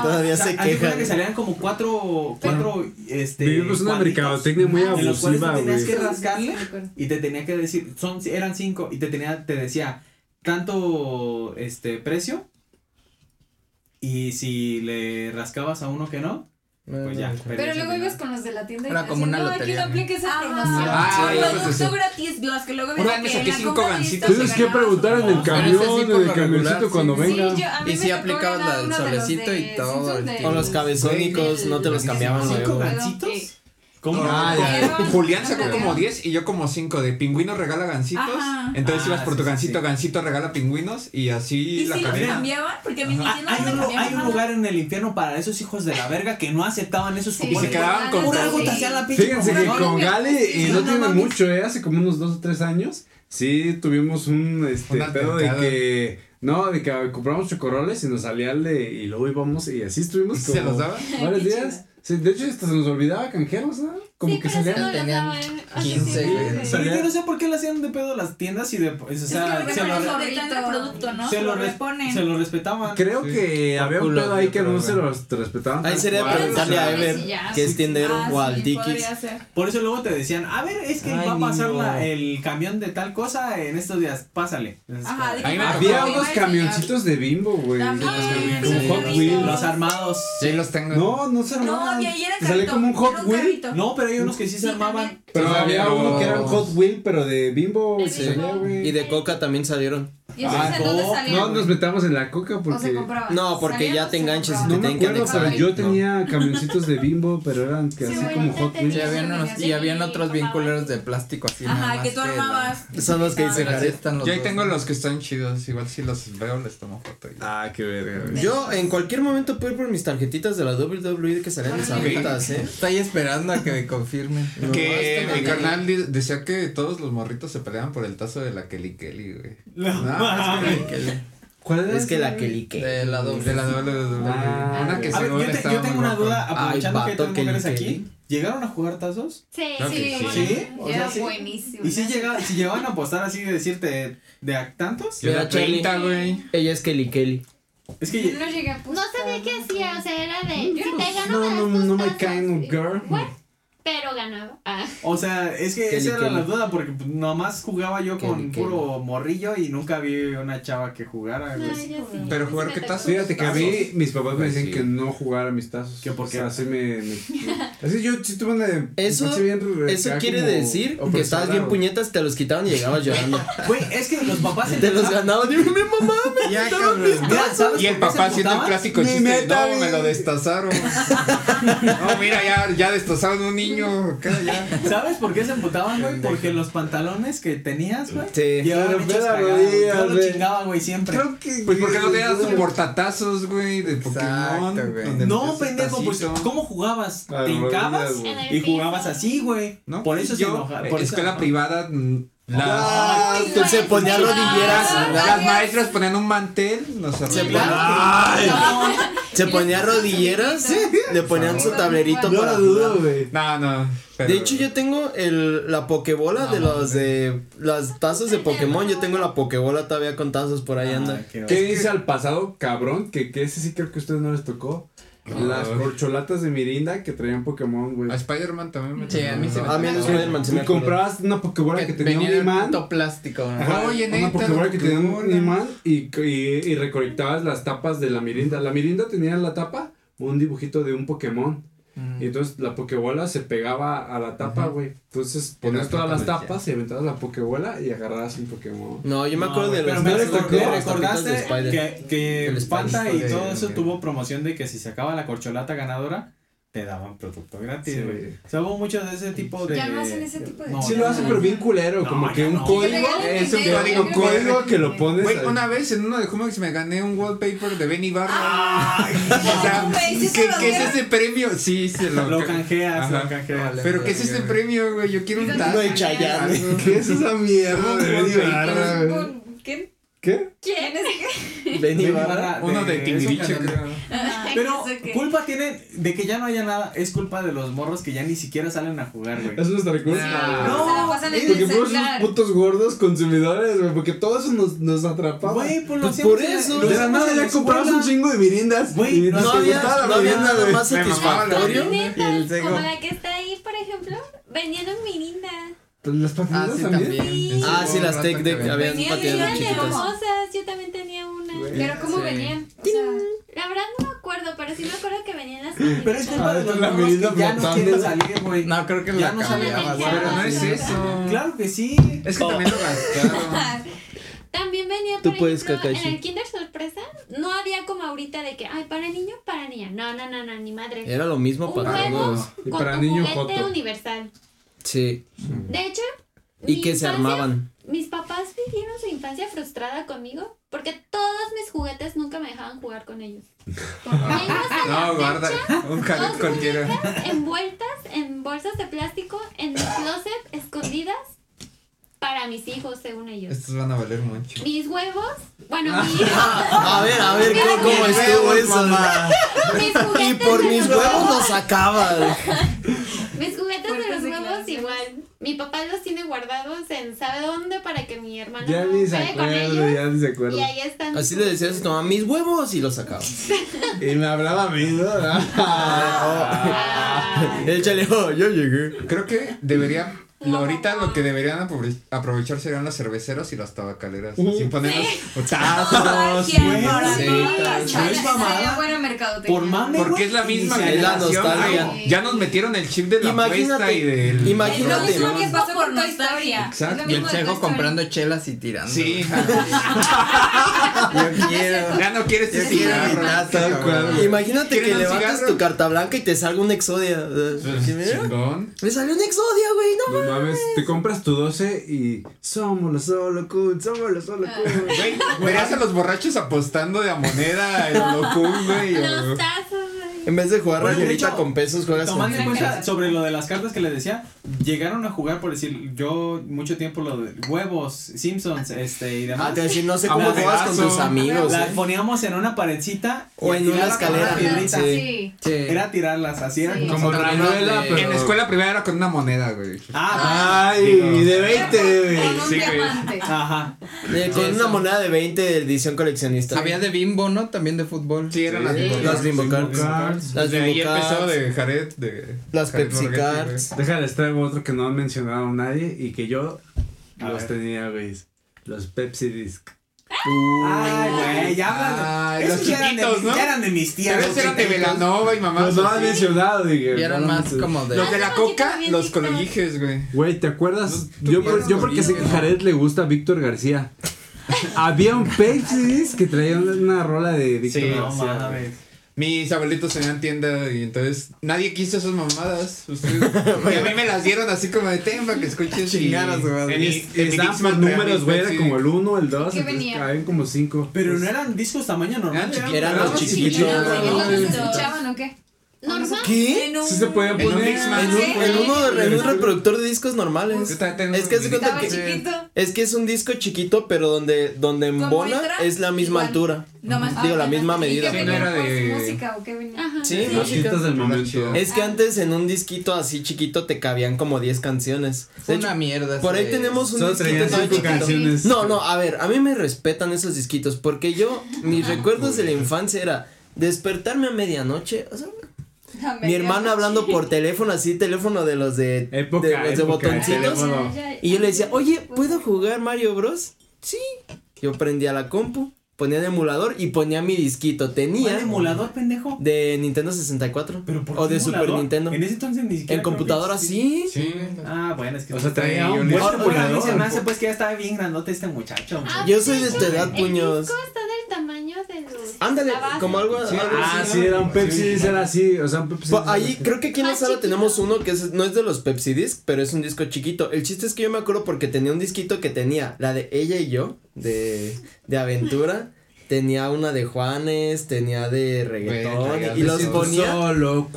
todavía o sea, se quejan. que salían como cuatro, cuatro, este. Vivimos una mercadotecnia muy abusiva, en los cuales tenías que rascarle y te tenía que decir, son, eran cinco y te tenía, te decía tanto, este, precio y si le rascabas a uno que no, pues ya, pero luego ibas con los de la tienda y Era como una no, lotería, aquí no apliques esa promoción. Ah, producto gratis, Blas, que luego ves que saqué cinco gancitos. Tienes que preguntar en el camión, en el camioncito cuando venga. Y si aplicabas la del solecito y todo. O los cabezónicos, no te los cambiaban luego. ¿Cinco gancitos? ¿Cómo? Ah, ya. Julián sacó como 10 y yo como 5 de pingüinos regala gancitos. Ajá. Entonces ah, ibas por tu sí, gancito, sí. gancito regala pingüinos y así ¿Y la si cambiaban? Porque a mí ah, hay, no un, cambiaban hay un lugar en el infierno para esos hijos de la verga que no aceptaban esos sí, Y se quedaban con. algo la pinche. Fíjense que con Gale, y no, tiene mucho, ¿eh? Hace como unos 2 o 3 años, sí tuvimos un este, pedo de que. No, de que compramos chocoroles y nos salía el de. Y luego íbamos y así estuvimos. ¿Se los daban? Varios días. De hecho, hasta se nos olvidaba canjearlos, ¿no? Como que salían. Tenían 15, güey. Sí, yo no sé por qué le hacían de pedo las tiendas y de. O sea, se lo, producto, ¿no? se lo, respetaban. Creo que había un pedo ahí que no se los respetaban. Ahí sería preguntarle a Ever, que es tiendero ah, o al Dickies. Por eso luego te decían, a ver, es que va a pasar el camión de tal cosa en estos días, pásale. Había unos camioncitos de bimbo, güey. Los armados. Sí, los tengo. No, no se armaban. No, armaban. y ahí era carrito, como un Hot Wheel. No, pero hay unos que sí se armaban. Pero había uno que era un Hot Wheel, pero de bimbo. Y de Coca también salieron. ¿Y Ah, dónde no, nos metamos en la coca ¿O se porque. No, porque ¿Salían ya te se enganches y te No tienen acuerdo, anexar. yo No. tenía camioncitos de bimbo, pero eran que Sí, así güey, como Hot Wheels. Sí, habían unos, y habían otros bien culeros de plástico así. nada Ajá, más que tú armabas. Son los que dice Pero así Jared. están los Yo ahí dos, tengo ¿no? los que están chidos. Igual si los veo, les tomo foto. y- Ah, qué verga. Yo en cualquier momento puedo ir por mis tarjetitas de la WWE que salían mis abritas, ¿eh? Estoy esperando a que me confirmen. Que mi carnal decía que todos los morritos se peleaban por el tazo de la Kelly Kelly, güey. No. ¿Cuál era Es que la que lique. De la doble. De la WWE. Ah, Una que A ver, yo, te- yo tengo muy una duda, aprovechando que hay mujeres Kelly aquí. Kelly. ¿Llegaron a jugar tazos? Sí, Creo que sí. sí. ¿Sí? O sea, Era sí. buenísimo. ¿Y si, llega, si llegaban a apostar así de decirte de a tantos? Yo era 30, güey. Ella es Kelly Kelly. Es que Yo no llegué a No sabía qué hacía, o sea, era de. Yo Si te gano, No, no, tus no me caen, girl. Bueno, pero ganaba. Ah. O sea, es que Kelly esa era la duda, porque pues, nomás jugaba yo con Kelly puro morrillo y nunca vi una chava que jugara. No, sí. Pero jugar qué tocó. tazo. Fíjate que a mí mis papás me Pues decían sí. que no jugara mis tazos. ¿Que por qué? O sea, así me, me- Así yo sí tuve una Eso- bien Eso quiere decir que estabas bien puñetas, te los quitaban y llegabas llorando. Güey, es que los papás Te los ganaban y mi mamá me Ya, quitaron cabrón. mis Mira, ¿sabes Y el papá haciendo el clásico chiste. No, me lo destazaron. No, mira, ya, ya destazaron un niño. Acá ya. ¿Sabes por qué se emputaban, güey? Porque los pantalones que tenías, güey. Sí. Llevaban ve la rodilla, Yo lo güey. chingaba, güey, siempre. Creo que. Pues porque no te das güey. un portatazos, güey, de Pokémon. Exacto, güey. donde No, pendejo, pues. ¿cómo jugabas? ¿Te hincabas? Y jugabas así, güey. ¿No? Por eso se Yo, enoja. eh, Por escuela privada, las, Ah, entonces se ponía rodilleras. las maestras ponían un mantel, nos Se arreglaban. Se ponía rodilleras, le ponían su tablerito No para jugar. No, no. pero- De hecho, yo tengo el, la pokebola de los de las tazos de Pokémon. Yo tengo la pokebola todavía con tazos por ahí anda. Ah, qué ¿Qué dice al pasado, cabrón? Que, que ese sí creo que a ustedes no les tocó. Las corcholatas de Mirinda que traían Pokémon, güey. A Spider-Man también me Sí, a mí se me A mí. Spider-Man se me comprabas una Pokébola que, tenía un imán. plástico. tenía un imán y, y, y recolectabas las tapas de la Mirinda. La Mirinda tenía en la tapa un dibujito de un Pokémon. Mm. Y entonces la Pokébola se pegaba a la tapa, güey. Entonces ponías todas las tapa tapas y aventabas la Pokébola y agarrabas un Pokémon. No, yo me No, acuerdo de los pero me, recordaste que, que Spider. y todo eso tuvo promoción de que si sacaba la corcholata ganadora, te daban producto gratis, Sí. güey. O sea, hubo mucho de ese tipo de... Ya no hacen ese tipo de No, Sí lo no. hacen, pero bien culero. No, como que un no. código. Que Es un código, dinero. código que lo pones. Güey, una vez en uno de Humax me gané un wallpaper de Benny Barra. O sea, ¿sí se ¿qué, qué es ese premio? Sí, se lo, Lo canjeas, Ajá. lo canjeas. Vale. Pero ¿qué es ese premio, güey? Yo quiero un tazo. de Chayanne. algo. ¿Qué es esa mierda de Benny Barra, güey? Por- ¿Quién? ¿Qué? ¿Quién es? Benny Benny Uno de eso Timbiriche. Pero culpa tienen de que ya no haya nada, es culpa de los morros que ya ni siquiera salen a jugar, güey. Eso no está recurso. No. Se la pasan en Porque fuimos unos putos gordos consumidores, güey. Porque todo eso nos, nos atrapaba. Güey, lo Pues por eso. de la nada ya comprabas un chingo de mirindas. Güey, y No había, no había nada más satisfactorio. Como la que está ahí, por ejemplo, vendieron mirinda. Pues ¿Las Ah, patinetas sí, también? también. Sí. Ah, sí, las Tech Deck habían de patinetas Eran chiquitas. hermosas, yo también tenía una. Pero ¿cómo Sí. venían? O sea, La verdad no me acuerdo, pero sí me acuerdo que venían las Pero es culpa Ah, de esta los mirinda que ya no quieren salir, güey. No, creo que Ya la cambiabas. Pero no es eso. Claro que sí. Es que también lo gastaron. También venía, Tú por puedes, ejemplo, en el Kinder Sorpresa, no había como ahorita de que, ay, para niño, para niña. No, no, no, no, ni madre. Era lo mismo Un para todos. Y con para tu niño juguete joto. universal. Sí. De hecho, Y que se armaban. Mis papás vivieron su infancia frustrada conmigo porque todos mis juguetes nunca me dejaban jugar con ellos. No, guarda. Un fecha, Jared dos cualquiera. envueltas en bolsas de plástico en mi closet escondidas para mis hijos, según ellos. Estos van a valer mucho. Mis huevos, bueno, mi- A ver, a ver, ¿cómo, cómo estuvo eso? mis juguetes Y por mis huevos los sacaba. Mis juguetes de los huevos igual. Mi papá los tiene guardados en sabe dónde para que mi hermano Ya ni se juegue con acuerdo, ellos. ya ni se acuerdo. Y ahí están. Así le decías a mamá, mis huevos y los sacaba. Y me hablaba a mí, ¿no? Ah. Échale, oh, yo llegué. Creo que debería. Lo- ahorita lo que deberían aprove- aprovechar serían los cerveceros y las tabacaleras. Sin ponernos tazos. Sí, es mamada. Mercadotecnia. Por mame, Porque es la misma generación. Ya nos metieron el chip de la Imagínate, y del. imagínate. Es lo mismo que pasó Por nostalgia. Exacto. Y el Story. comprando chelas y tirando. Sí, Yo quiero. ya no quieres ese cigarro. Imagínate que ¿Quieren un levantas tu carta blanca y te salga un Exodia. Pues. Me salió un Exodia, güey, no. No mames, te compras tu 12 y somos los solo cool, somos los solo cool. Güey, verías a los borrachos apostando de a moneda en Holocún, güey. Los tazos. En vez de jugar hecho, con pesos, juegas con Tomando en cuenta sobre lo de las cartas que le decía, llegaron a jugar, por decir, yo mucho tiempo lo de huevos, Simpsons, este y demás. Ah, te decir, no sé cómo juegas con tus amigos. Las eh. poníamos en una paredcita O y en una con escalera, sí. Sí. Sí. Era tirarlas, así era Sí. como Como Nosotros Ranuela, de- pero. En la escuela primera era con una moneda, güey. Ah, Ay, de 20, güey. Con un Sí, güey. ajá. Eh, con Sí, una moneda de 20 de edición coleccionista. Había de bimbo, ¿no? También de fútbol. Sí, eran las Bimbo las Bimbo Cards. Cards. Las De ahí empezó de Jared, de Las Jared Pepsi güey. Cards. Déjales traigo otro que no han mencionado nadie y que yo A los ver. tenía, güey. Los Pepsi Disc. Ay, güey, ya hablan. Ay, Esos los ya eran de chiquitos, ¿no? Ya eran de mis tías. Pero esos eran de chiquitos. Velanova y mamá. Los no han mencionado, dije. Y eran no más como de. Los de la no, coca, los visto. cololijes, güey. Güey, ¿te acuerdas? Los Yo, por- yo porque sé que a. Jared le gusta Víctor García. Había un Pepsi Disc que traía una, una rola de Víctor Sí, No García. mames. Mis abuelitos tenían tienda y entonces nadie quiso esas mamadas. Ustedes, y a mí me las dieron así como de para que escuches. y- Chingar a su madre. en mi- Y, en y mi estaban por números, güey. Era como el 1, el 2. ¿Qué Entonces venía? caben como 5. Pero no eran discos tamaño normal. Eran Eran los chiquitos. chiquitos. ¿Cuándo se chiquitos. escuchaban o qué? Normal. ¿Qué? Sí se En un poner. En un, ¿Sí? en uno, en un reproductor de discos normales. Es que de es que es un disco chiquito, pero donde donde embona es la misma Igual. altura. No más. Digo, la ah, misma sí, medida. ¿Qué Sí, venía? de- música o qué venía? Ajá. Sí, Los música. del momento. Es que antes en un disquito así chiquito te cabían como 10 canciones. De Fue hecho, una mierda. por ahí tenemos un Solo disquito canciones. No, no, a ver, a mí me respetan esos disquitos porque yo, mis recuerdos de la infancia era despertarme a medianoche, o sea, mi hermana medianoche. hablando por teléfono, así, teléfono de los de, Época, de los de época, botoncitos. Y yo le decía, oye, ¿puedo jugar Mario Bros? Sí. Yo prendía la compu, ponía el emulador y ponía mi disquito. Tenía ¿Cuál emulador, pendejo? de Nintendo 64 ¿Pero por o qué de Super emulador? Nintendo. En ese entonces ni siquiera. En computadora sí. Sí. Ah, bueno, es que. O sea, traía un buen mí se me emulador. hace pues que ya estaba bien grandote este muchacho. Ah, Yo soy de tu edad, puños. disco está del tamaño de los. Ándale, como algo, Sí, algo Ah, así, sí, era un Pepsi Sí. Disc, era así. O sea, un Pepsi Pues Disc. ahí creo que aquí en la Más sala tenemos uno que es, no es de los Pepsi Disc, pero es un disco chiquito. El chiste es que yo me acuerdo porque tenía un disquito que tenía la de ella y yo, de, de aventura. Tenía una de Juanes, tenía de reggaetón y los ponía. Solo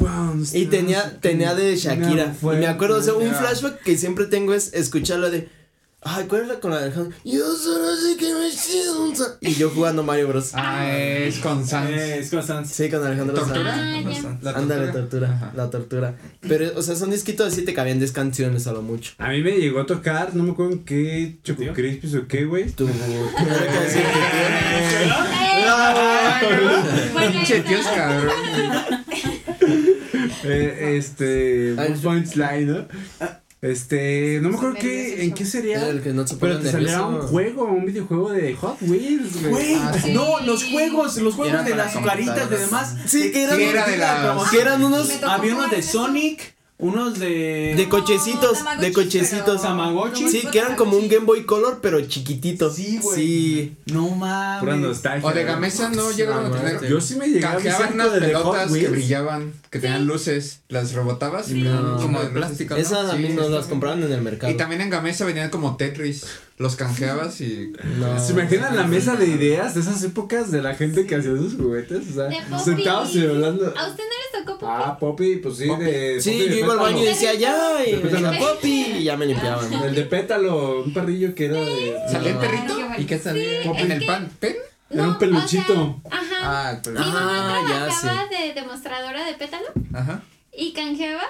Y tenía, tenía de Shakira. fue y me acuerdo, o sea, un ya. flashback que siempre tengo es escucharla de. Ay, ¿cuál era con la de Alejandro? Yo solo sé que me siento. Y yo jugando Mario Bros. Ah, es con Sans. Es Constance. Sí, con Alejandro ¿Tortura? Sanz. Ah. La Ándale, tortura, Ajá. la tortura. Pero, o sea, son disquitos así te cabían 10 canciones a lo mucho. A mí me llegó a tocar, no me acuerdo en qué Choco ¿Tío? Crispies o qué, güey. Tu, Pinche esa- tíos cabrón. Eh, este. Ay, Bugs Bunny Slide, ¿no? Este. No me acuerdo qué, en qué sería. el que no se Pero te salía un juego, un videojuego de Hot Wheels, güey. Güey, Ah, sí. no, los juegos, los juegos de las azucaritas y demás. Sí, que eran, Sí, era de las- que eran unos Había jugar de eso. Sonic, unos de. de cochecitos, de Tamagotchis, cochecitos. pero- Tamagotchi. Sí, que eran como un Game Boy Color, pero chiquitito. Sí, güey. Sí. No Pura mames. nostalgia. O de ¿no? Gamesa no llegaron a tener. Yo sí me llegué a Canjeaban unas de pelotas que brillaban, que tenían luces, las rebotabas. y No. Como de plástico. ¿no? Esas a Sí, mí nos las compraban en el mercado. Y también en Gamesa venían como Tetris. Los canjeabas y. No. ¿Se imaginan la mesa de ideas de esas épocas de la gente que hacía sus juguetes? O sea, Poppy. sentados y hablando. ¿A usted no les tocó Poppy? Ah, Poppy, pues sí, Poppy. de. Sí, Poppy de yo iba al baño y decía ya, y De y ya me limpiaban. El de pétalo, un perrillo que era de. ¿Salía el perrito? ¿Y qué salía? ¿En el pan? ¿Pen? Era un peluchito. o sea, ajá. Ah, el Mi mamá Ah, trabajaba de demostradora de pétalo Ajá. y canjeaba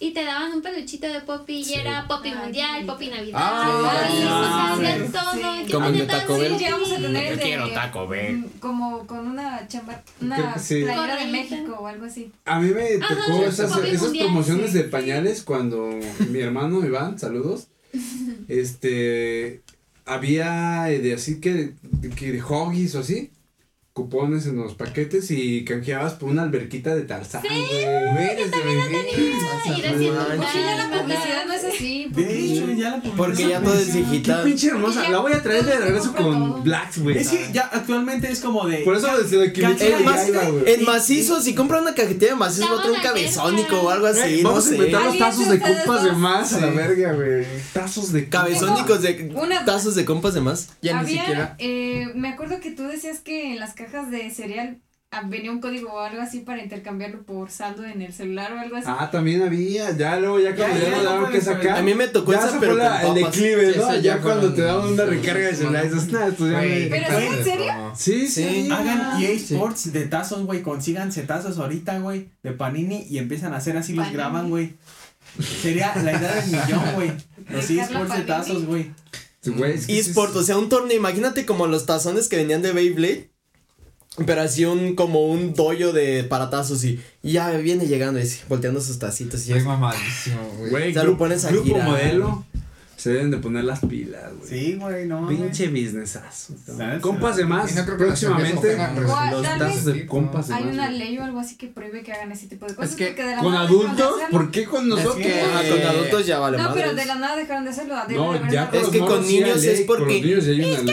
y te daban un peluchito de Poppy y Sí. era Poppy Ay, Mundial. Poppy Navidad, Ah, sí, o sea, sí, todo. Sí. ¿Qué Como el de? Taco Sí, Bell. llegamos a tener de, quiero Taco Bell. como con una chamba, una playera de. México o algo así. A mí me Ajá, tocó esas, esas Mundial, promociones sí. de pañales cuando mi hermano Iván, saludos, este, había de así que, que de hoggies o así, cupones en los paquetes y canjeabas por una alberquita de Tarzán, güey. Güey, desde bebé. Y recién manches. ¿Por qué ya la publicidad no es así? ¿Por De qué? hecho, ya la Porque ya todo es Qué digital. pinche hermosa, la voy a traer de regreso con Blacks, güey. Es que ya actualmente es como de. Por eso desde Cancela En, macizo, si compra una cajetilla de macizo, va a un cabezónico o algo así, no Vamos a sé. inventar los tazos de de compas de más a la Sí. verga, güey. Tazos de Cabezónicos de Una- tazos de compas de más. Ya ni siquiera. eh, me acuerdo que tú decías que en las cajas de cereal ah, venía un código o algo así para intercambiarlo por saldo en el celular o algo así. Ah, también había, ya luego ya cuando Ya, ya, ya, no daban que sacar. A mí me tocó ya esa, pero la- con el declive, Sí, ¿no? Ya, ya cuando te daban una recarga de celular, dices, nada, esto ya Güey, me... ¿Pero sí, en serio? Sí, sí. Sí. Hagan EA Sports de tazos, güey. Consíganse tazos ahorita, güey. De Panini y empiezan a hacer así, los graban, güey. Sería la idea del millón, güey. Los EA Sports de tazos, güey. Güey, es que sí eSport, es- o sea, un torneo, imagínate como los tazones que venían de Beyblade. Pero así un, como un doyo de paratazos y, y ya viene llegando y así, volteando sus tacitos y Es ya. mamadísimo, güey. Sea, lo pones a grupo girar. modelo, se deben de poner las pilas, güey. Sí, güey, no. Pinche businessazo. Neta, Compas de más, Y no que próximamente, los tazos de compas de Hay más. una güey. ley o algo así que prohíbe que hagan ese tipo de cosas. Es que de la ¿Con adultos? ¿Por qué con nosotros? que- Ajá, con adultos ya vale No, madres. pero de la nada dejaron de hacerlo. de No, ya una- con Es que con hay niños ley, es porque- Con los niños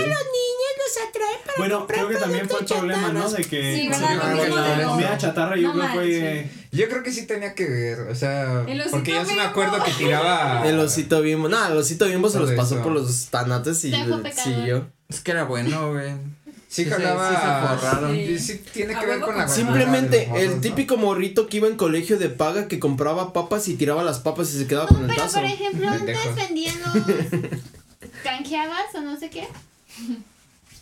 hay una ley. Bueno, creo que también fue el problema, ¿no? De que Sí, la- comida chatarra yo No creo fue. Yo creo que sí tenía que ver, o sea, El porque yo sí me acuerdo que tiraba El osito bimbo. No, el osito bimbo se los pasó por los tanates y Se siguió. Es que era bueno, güey. Sí, Sí se- jalaba. sí se forraron. Sí, sí tiene que ver con la Simplemente el morros, ¿no? típico morrito que iba en colegio de paga que compraba papas y tiraba las papas y se quedaba con el Pero tazo. por ejemplo, antes vendían los canjeabas o no sé qué.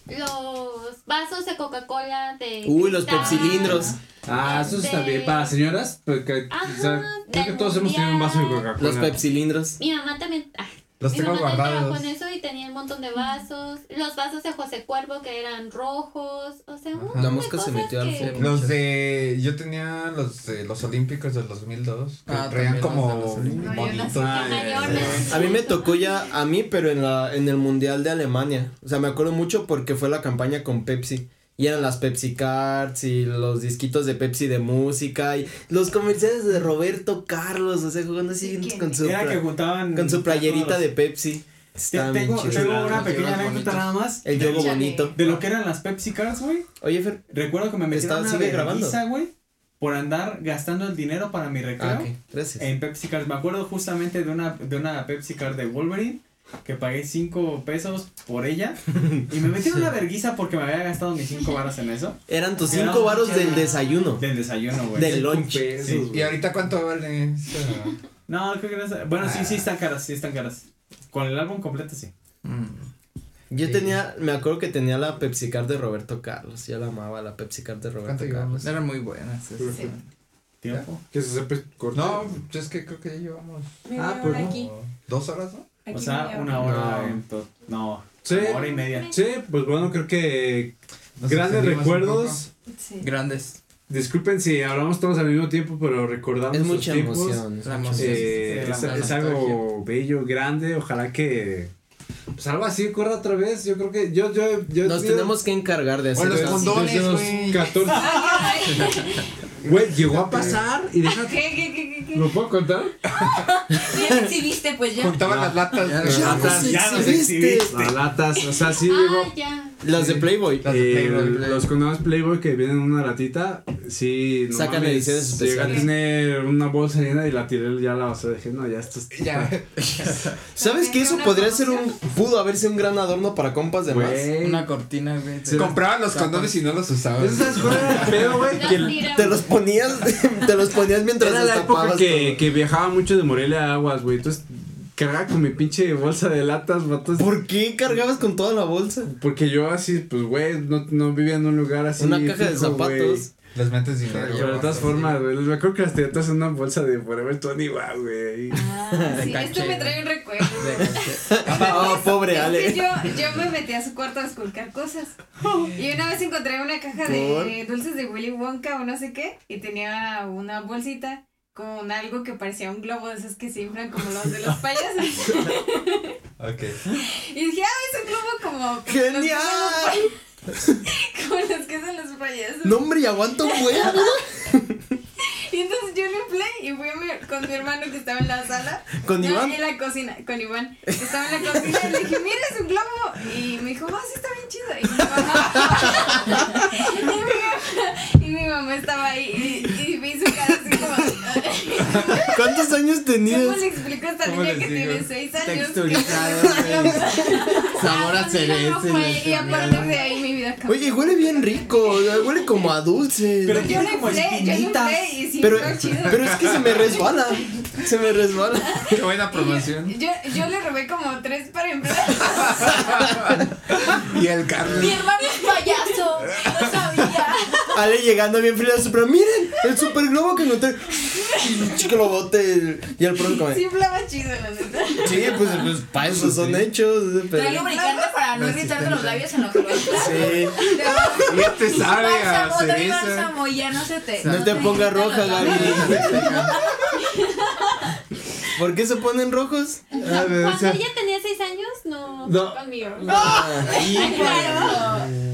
Los vasos de Coca-Cola de. Uy, los pepsilindros. Ah, eso está Este- bien. Para señoras, porque Ajá, o sea, creo que todos hemos tenido un vaso de mundial. Coca-Cola. Los pepsilindros. Mi mamá también. ah, Los mi tengo mamá guardados. en eso y tenía un montón de vasos. Los vasos de José Cuervo que eran rojos. O sea, un Ajá. montón La de mosca se cosas metió al que-. Los de. Yo tenía los de los Olímpicos del 2002. Que Ah, traían como monitos. Ah. A mí me tocó ya, a mí, pero en la, en el mundial de Alemania. O sea, me acuerdo mucho porque fue la campaña con Pepsi. Y eran las Pepsi Cards y los disquitos de Pepsi de música y los comerciales de Roberto Carlos, o sea, jugando así ¿Quién? con su, Era que juntaban. con su playerita de Pepsi. Está Tengo, tengo una pequeña anécdota nada más. El Échale. bonito. De lo que eran las Pepsi Cards, güey. Oye, Fer. Recuerdo que me metieron una vergüenza, güey. Por andar gastando el dinero para mi recreo. Ah, ok, gracias. En Pepsi Cards. Me acuerdo justamente de una, de una Pepsi Card de Wolverine. Que pagué 5 pesos por ella. Y me metieron una verguiza porque me había gastado mis 5 varas en eso. Eran tus Era cinco un varos pinche- del desayuno. Del desayuno, güey. Del lunch. pesos, Sí. ¿Y ahorita cuánto vale? No, creo que no es- Bueno, sí, sí están caras, sí están caras. Con el álbum completo, sí. Mm. Yo Sí. tenía, me acuerdo que tenía la Pepsi Card de Roberto Carlos. Yo la amaba, la Pepsi Card de Roberto ¿Cuánto Carlos. Eran muy buenas. Sí. Tiempo. Que se sepa cortar. No, es que creo que ya llevamos. Ah, pues aquí. ¿Dos horas, no? Aquí O sea, una hora. No. en No, Sí. una hora y media. Sí, pues bueno, creo que Nos grandes recuerdos. Sí. Grandes. Disculpen si hablamos todos al mismo tiempo, pero recordamos Es mucha tiempos. emoción. es La emoción. Eh, es, es algo bello, grande. Ojalá que. Pues algo así ocurra otra vez. Yo creo que. Yo, yo, yo he Nos tenemos que encargar de O hacer los condones, desde los güey. 14. Güey, llegó a pasar y deja. ¿Qué, qué, qué, qué, qué? ¿Lo puedo contar? Ya exhibiste, pues ya. Juntaban las latas. Ya. Ya Latas, ya nos exhibiste. Las latas. O sea, sí llegó. Ah, ya. Las de Playboy. Las de Eh, Playboy. los condones Playboy que vienen en una latita, sí, no Sacan mames, ediciones Llega a especiales. tener una bolsa llena y la tiré ya la basura. Dije, no, ya esto es. Ya. ¿Sabes que eso podría ser un. pudo haber sido un gran adorno para compas de más? Una cortina, güey. Sí. Compraban los condones y no los usaban. ¿Eso sabes cuál era el pedo, güey? Que. Te los ponías, te los ponías mientras Era la época que, todo. que viajaba mucho de Morelia a Aguas, güey. Entonces, cargaba con mi pinche bolsa de latas, vatos. ¿Por qué cargabas con toda la bolsa? Porque yo así, pues, güey, no, no vivía en un lugar así. Una caja de fijo, zapatos. Les metes dinero. Pero de todas formas, güey, me acuerdo que las tenías en una bolsa de Forever 21, güey. Ah, sí, esto me trae un recuerdo. Oh, pobre Ale. yo, yo me metí a su cuarto a esculcar cosas. Y una vez encontré una caja de dulces de Willy Wonka o no sé qué. Y tenía una bolsita con algo que parecía un globo de esos que se inflan como los de los payasos. Ok. Y dije, ah, es un globo como. como ¡Genial! Los que son los pa- como los que son los payasos. No, hombre, y aguanto huevo. Y entonces yo le inflé y fui a mi- con mi hermano que estaba en la sala. ¿Con Iván? En la cocina, con Iván. que Estaba en la cocina y le dije, mira, es un globo. Y me dijo, ah, sí, está bien chido. Y mi mamá, y mi mamá, y mi mamá estaba ahí y, y su cara así como. ¿Cuántos años ¿Cómo tenías? le explico a esta ¿Cómo niña que digo? tiene 6 años? Texturizado. Sabor a cereza. Y a partir de ahí mi vida cambió. Oye, huele bien rico, o sea, huele como a dulce. Pero yo como inflé, yo le espinitas. pero, pero es que se me resbala. Se me resbala. Qué buena promoción. Yo, yo le robé como tres para empezar. Y el carro. Mi hermano es payaso. No sabía. Ale llegando bien frío pero miren, el super globo que encontré. Y un chico lo bote y el pronto como. Sí, inflaba chido, la neta. Sí, pues, pues para eso son hechos. Pero, Trae lubricante para no irritarte los labios en lo que lo sí. Y este sabe a cereza. ya no se te. No te pongas roja, Gaby. ¿Por qué se ponen rojos? A ver, o Cuando sea, ella tenía 6 años, no, No. conmigo. Ay, claro.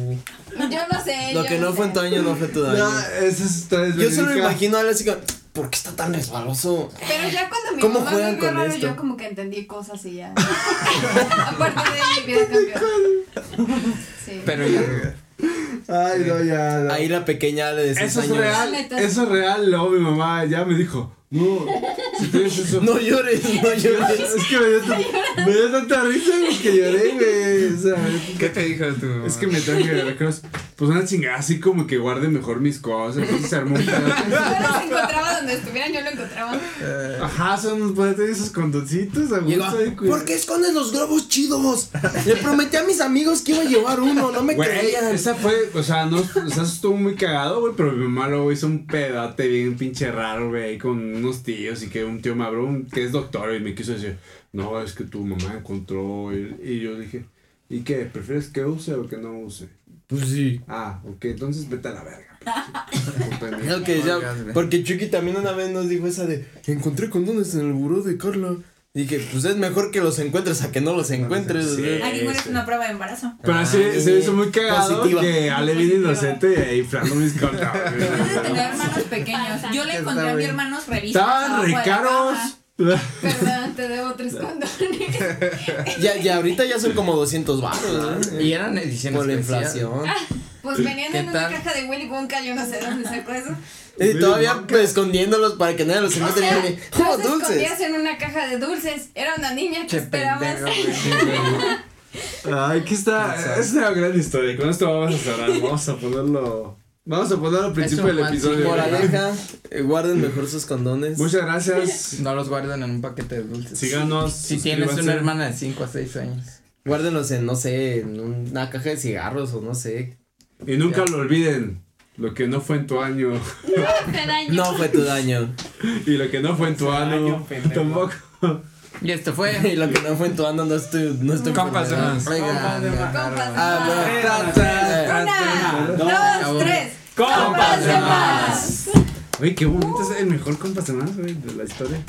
Yo no sé. Lo que no fue en tu año no fue tu daño. no, esa es vez Yo solo me imagino a Ale así como, ¿por qué está tan resbaloso? Pero ya cuando mi ¿Cómo mamá juegan me vio con raro, esto? yo como que entendí cosas y ya. Aparte de ahí mi vida cambió. Sí. Pero ya. Ay, no, ya. no. Ahí la pequeña Ale de 6 Eso es años. real, eso es real. Luego mi mamá ya me dijo, no, si tienes eso. No llores, no llores. Es que me dio, tan- me dio tanta risa que lloré, güey. O sea, ¿Qué te dijo tu mamá? es que me traje de recuerdos. Pues una chingada así como que guarde mejor mis cosas. Entonces se armó un pedo. Yo encontraba donde estuvieran, yo lo encontraba. Ajá, son pues, tener esos condoncitos a gusto ahí. ¿por qué escondes los globos chidos? Le prometí a mis amigos que iba a llevar uno, no me Güey, creían. esa fue, o sea, no, o sea, estuvo muy cagado, güey, pero mi mamá luego hizo un pedote bien pinche raro, güey, con unos tíos y que un tío me habló, un- que es doctor, y me quiso decir, no, es que tu mamá encontró, y, y yo dije, ¿y qué? ¿Prefieres que use o que no use? Pues sí. Ah, ok, entonces vete a la verga. Culpa mía. Es lo que ya, Oigas, güey. porque Chucky también una vez nos dijo esa de, encontré condones en el buró de Carla. Dije, pues es mejor que los encuentres a que no los encuentres. Sí. ¿verdad? Aquí es una prueba de embarazo. Pero así Ah, se hizo muy cagado positiva. que Ale bien inocente y inflando mis Debes de condones. tener hermanos pequeños. Yo le encontré a mi bien. hermanos revistas. Estaban caja. Perdón, te debo tres condones. Ya, ya, ahorita ya son como 200 baros, ¿eh? Y eran ediciones Por la inflación. Pues venían ¿Qué en una caja de Willy Wonka, yo no sé dónde sacó eso. Y todavía pues, escondiéndolos para que nadie los O encuentre. sea, dije, los ¡Oh, dulces! escondías en una caja de dulces. Era una niña que esperabas. Ay, que está. Es una gran historia. Con esto vamos a cerrar. Vamos a ponerlo. Vamos a ponerlo al principio del episodio. Moraleja, eh, guarden mejor sus condones. Muchas gracias. No los guardan en un paquete de dulces. Síganos. Si tienes una hermana de 5 a 6 años. Guárdenlos en, no sé, en una caja de cigarros o no sé. Y nunca lo olviden. Lo que no fue en tu año. Daño. No fue tu daño. Y lo que no fue en tu Año, año. Tampoco. Y esto Y fue. lo que no fue en tu ano no estoy, no estoy Compas de más. Oigan, de más. Ah. Compas Una, dos, tres. ¡Compas de más! Oye, qué bonito es el mejor compas de más, güey, de la historia.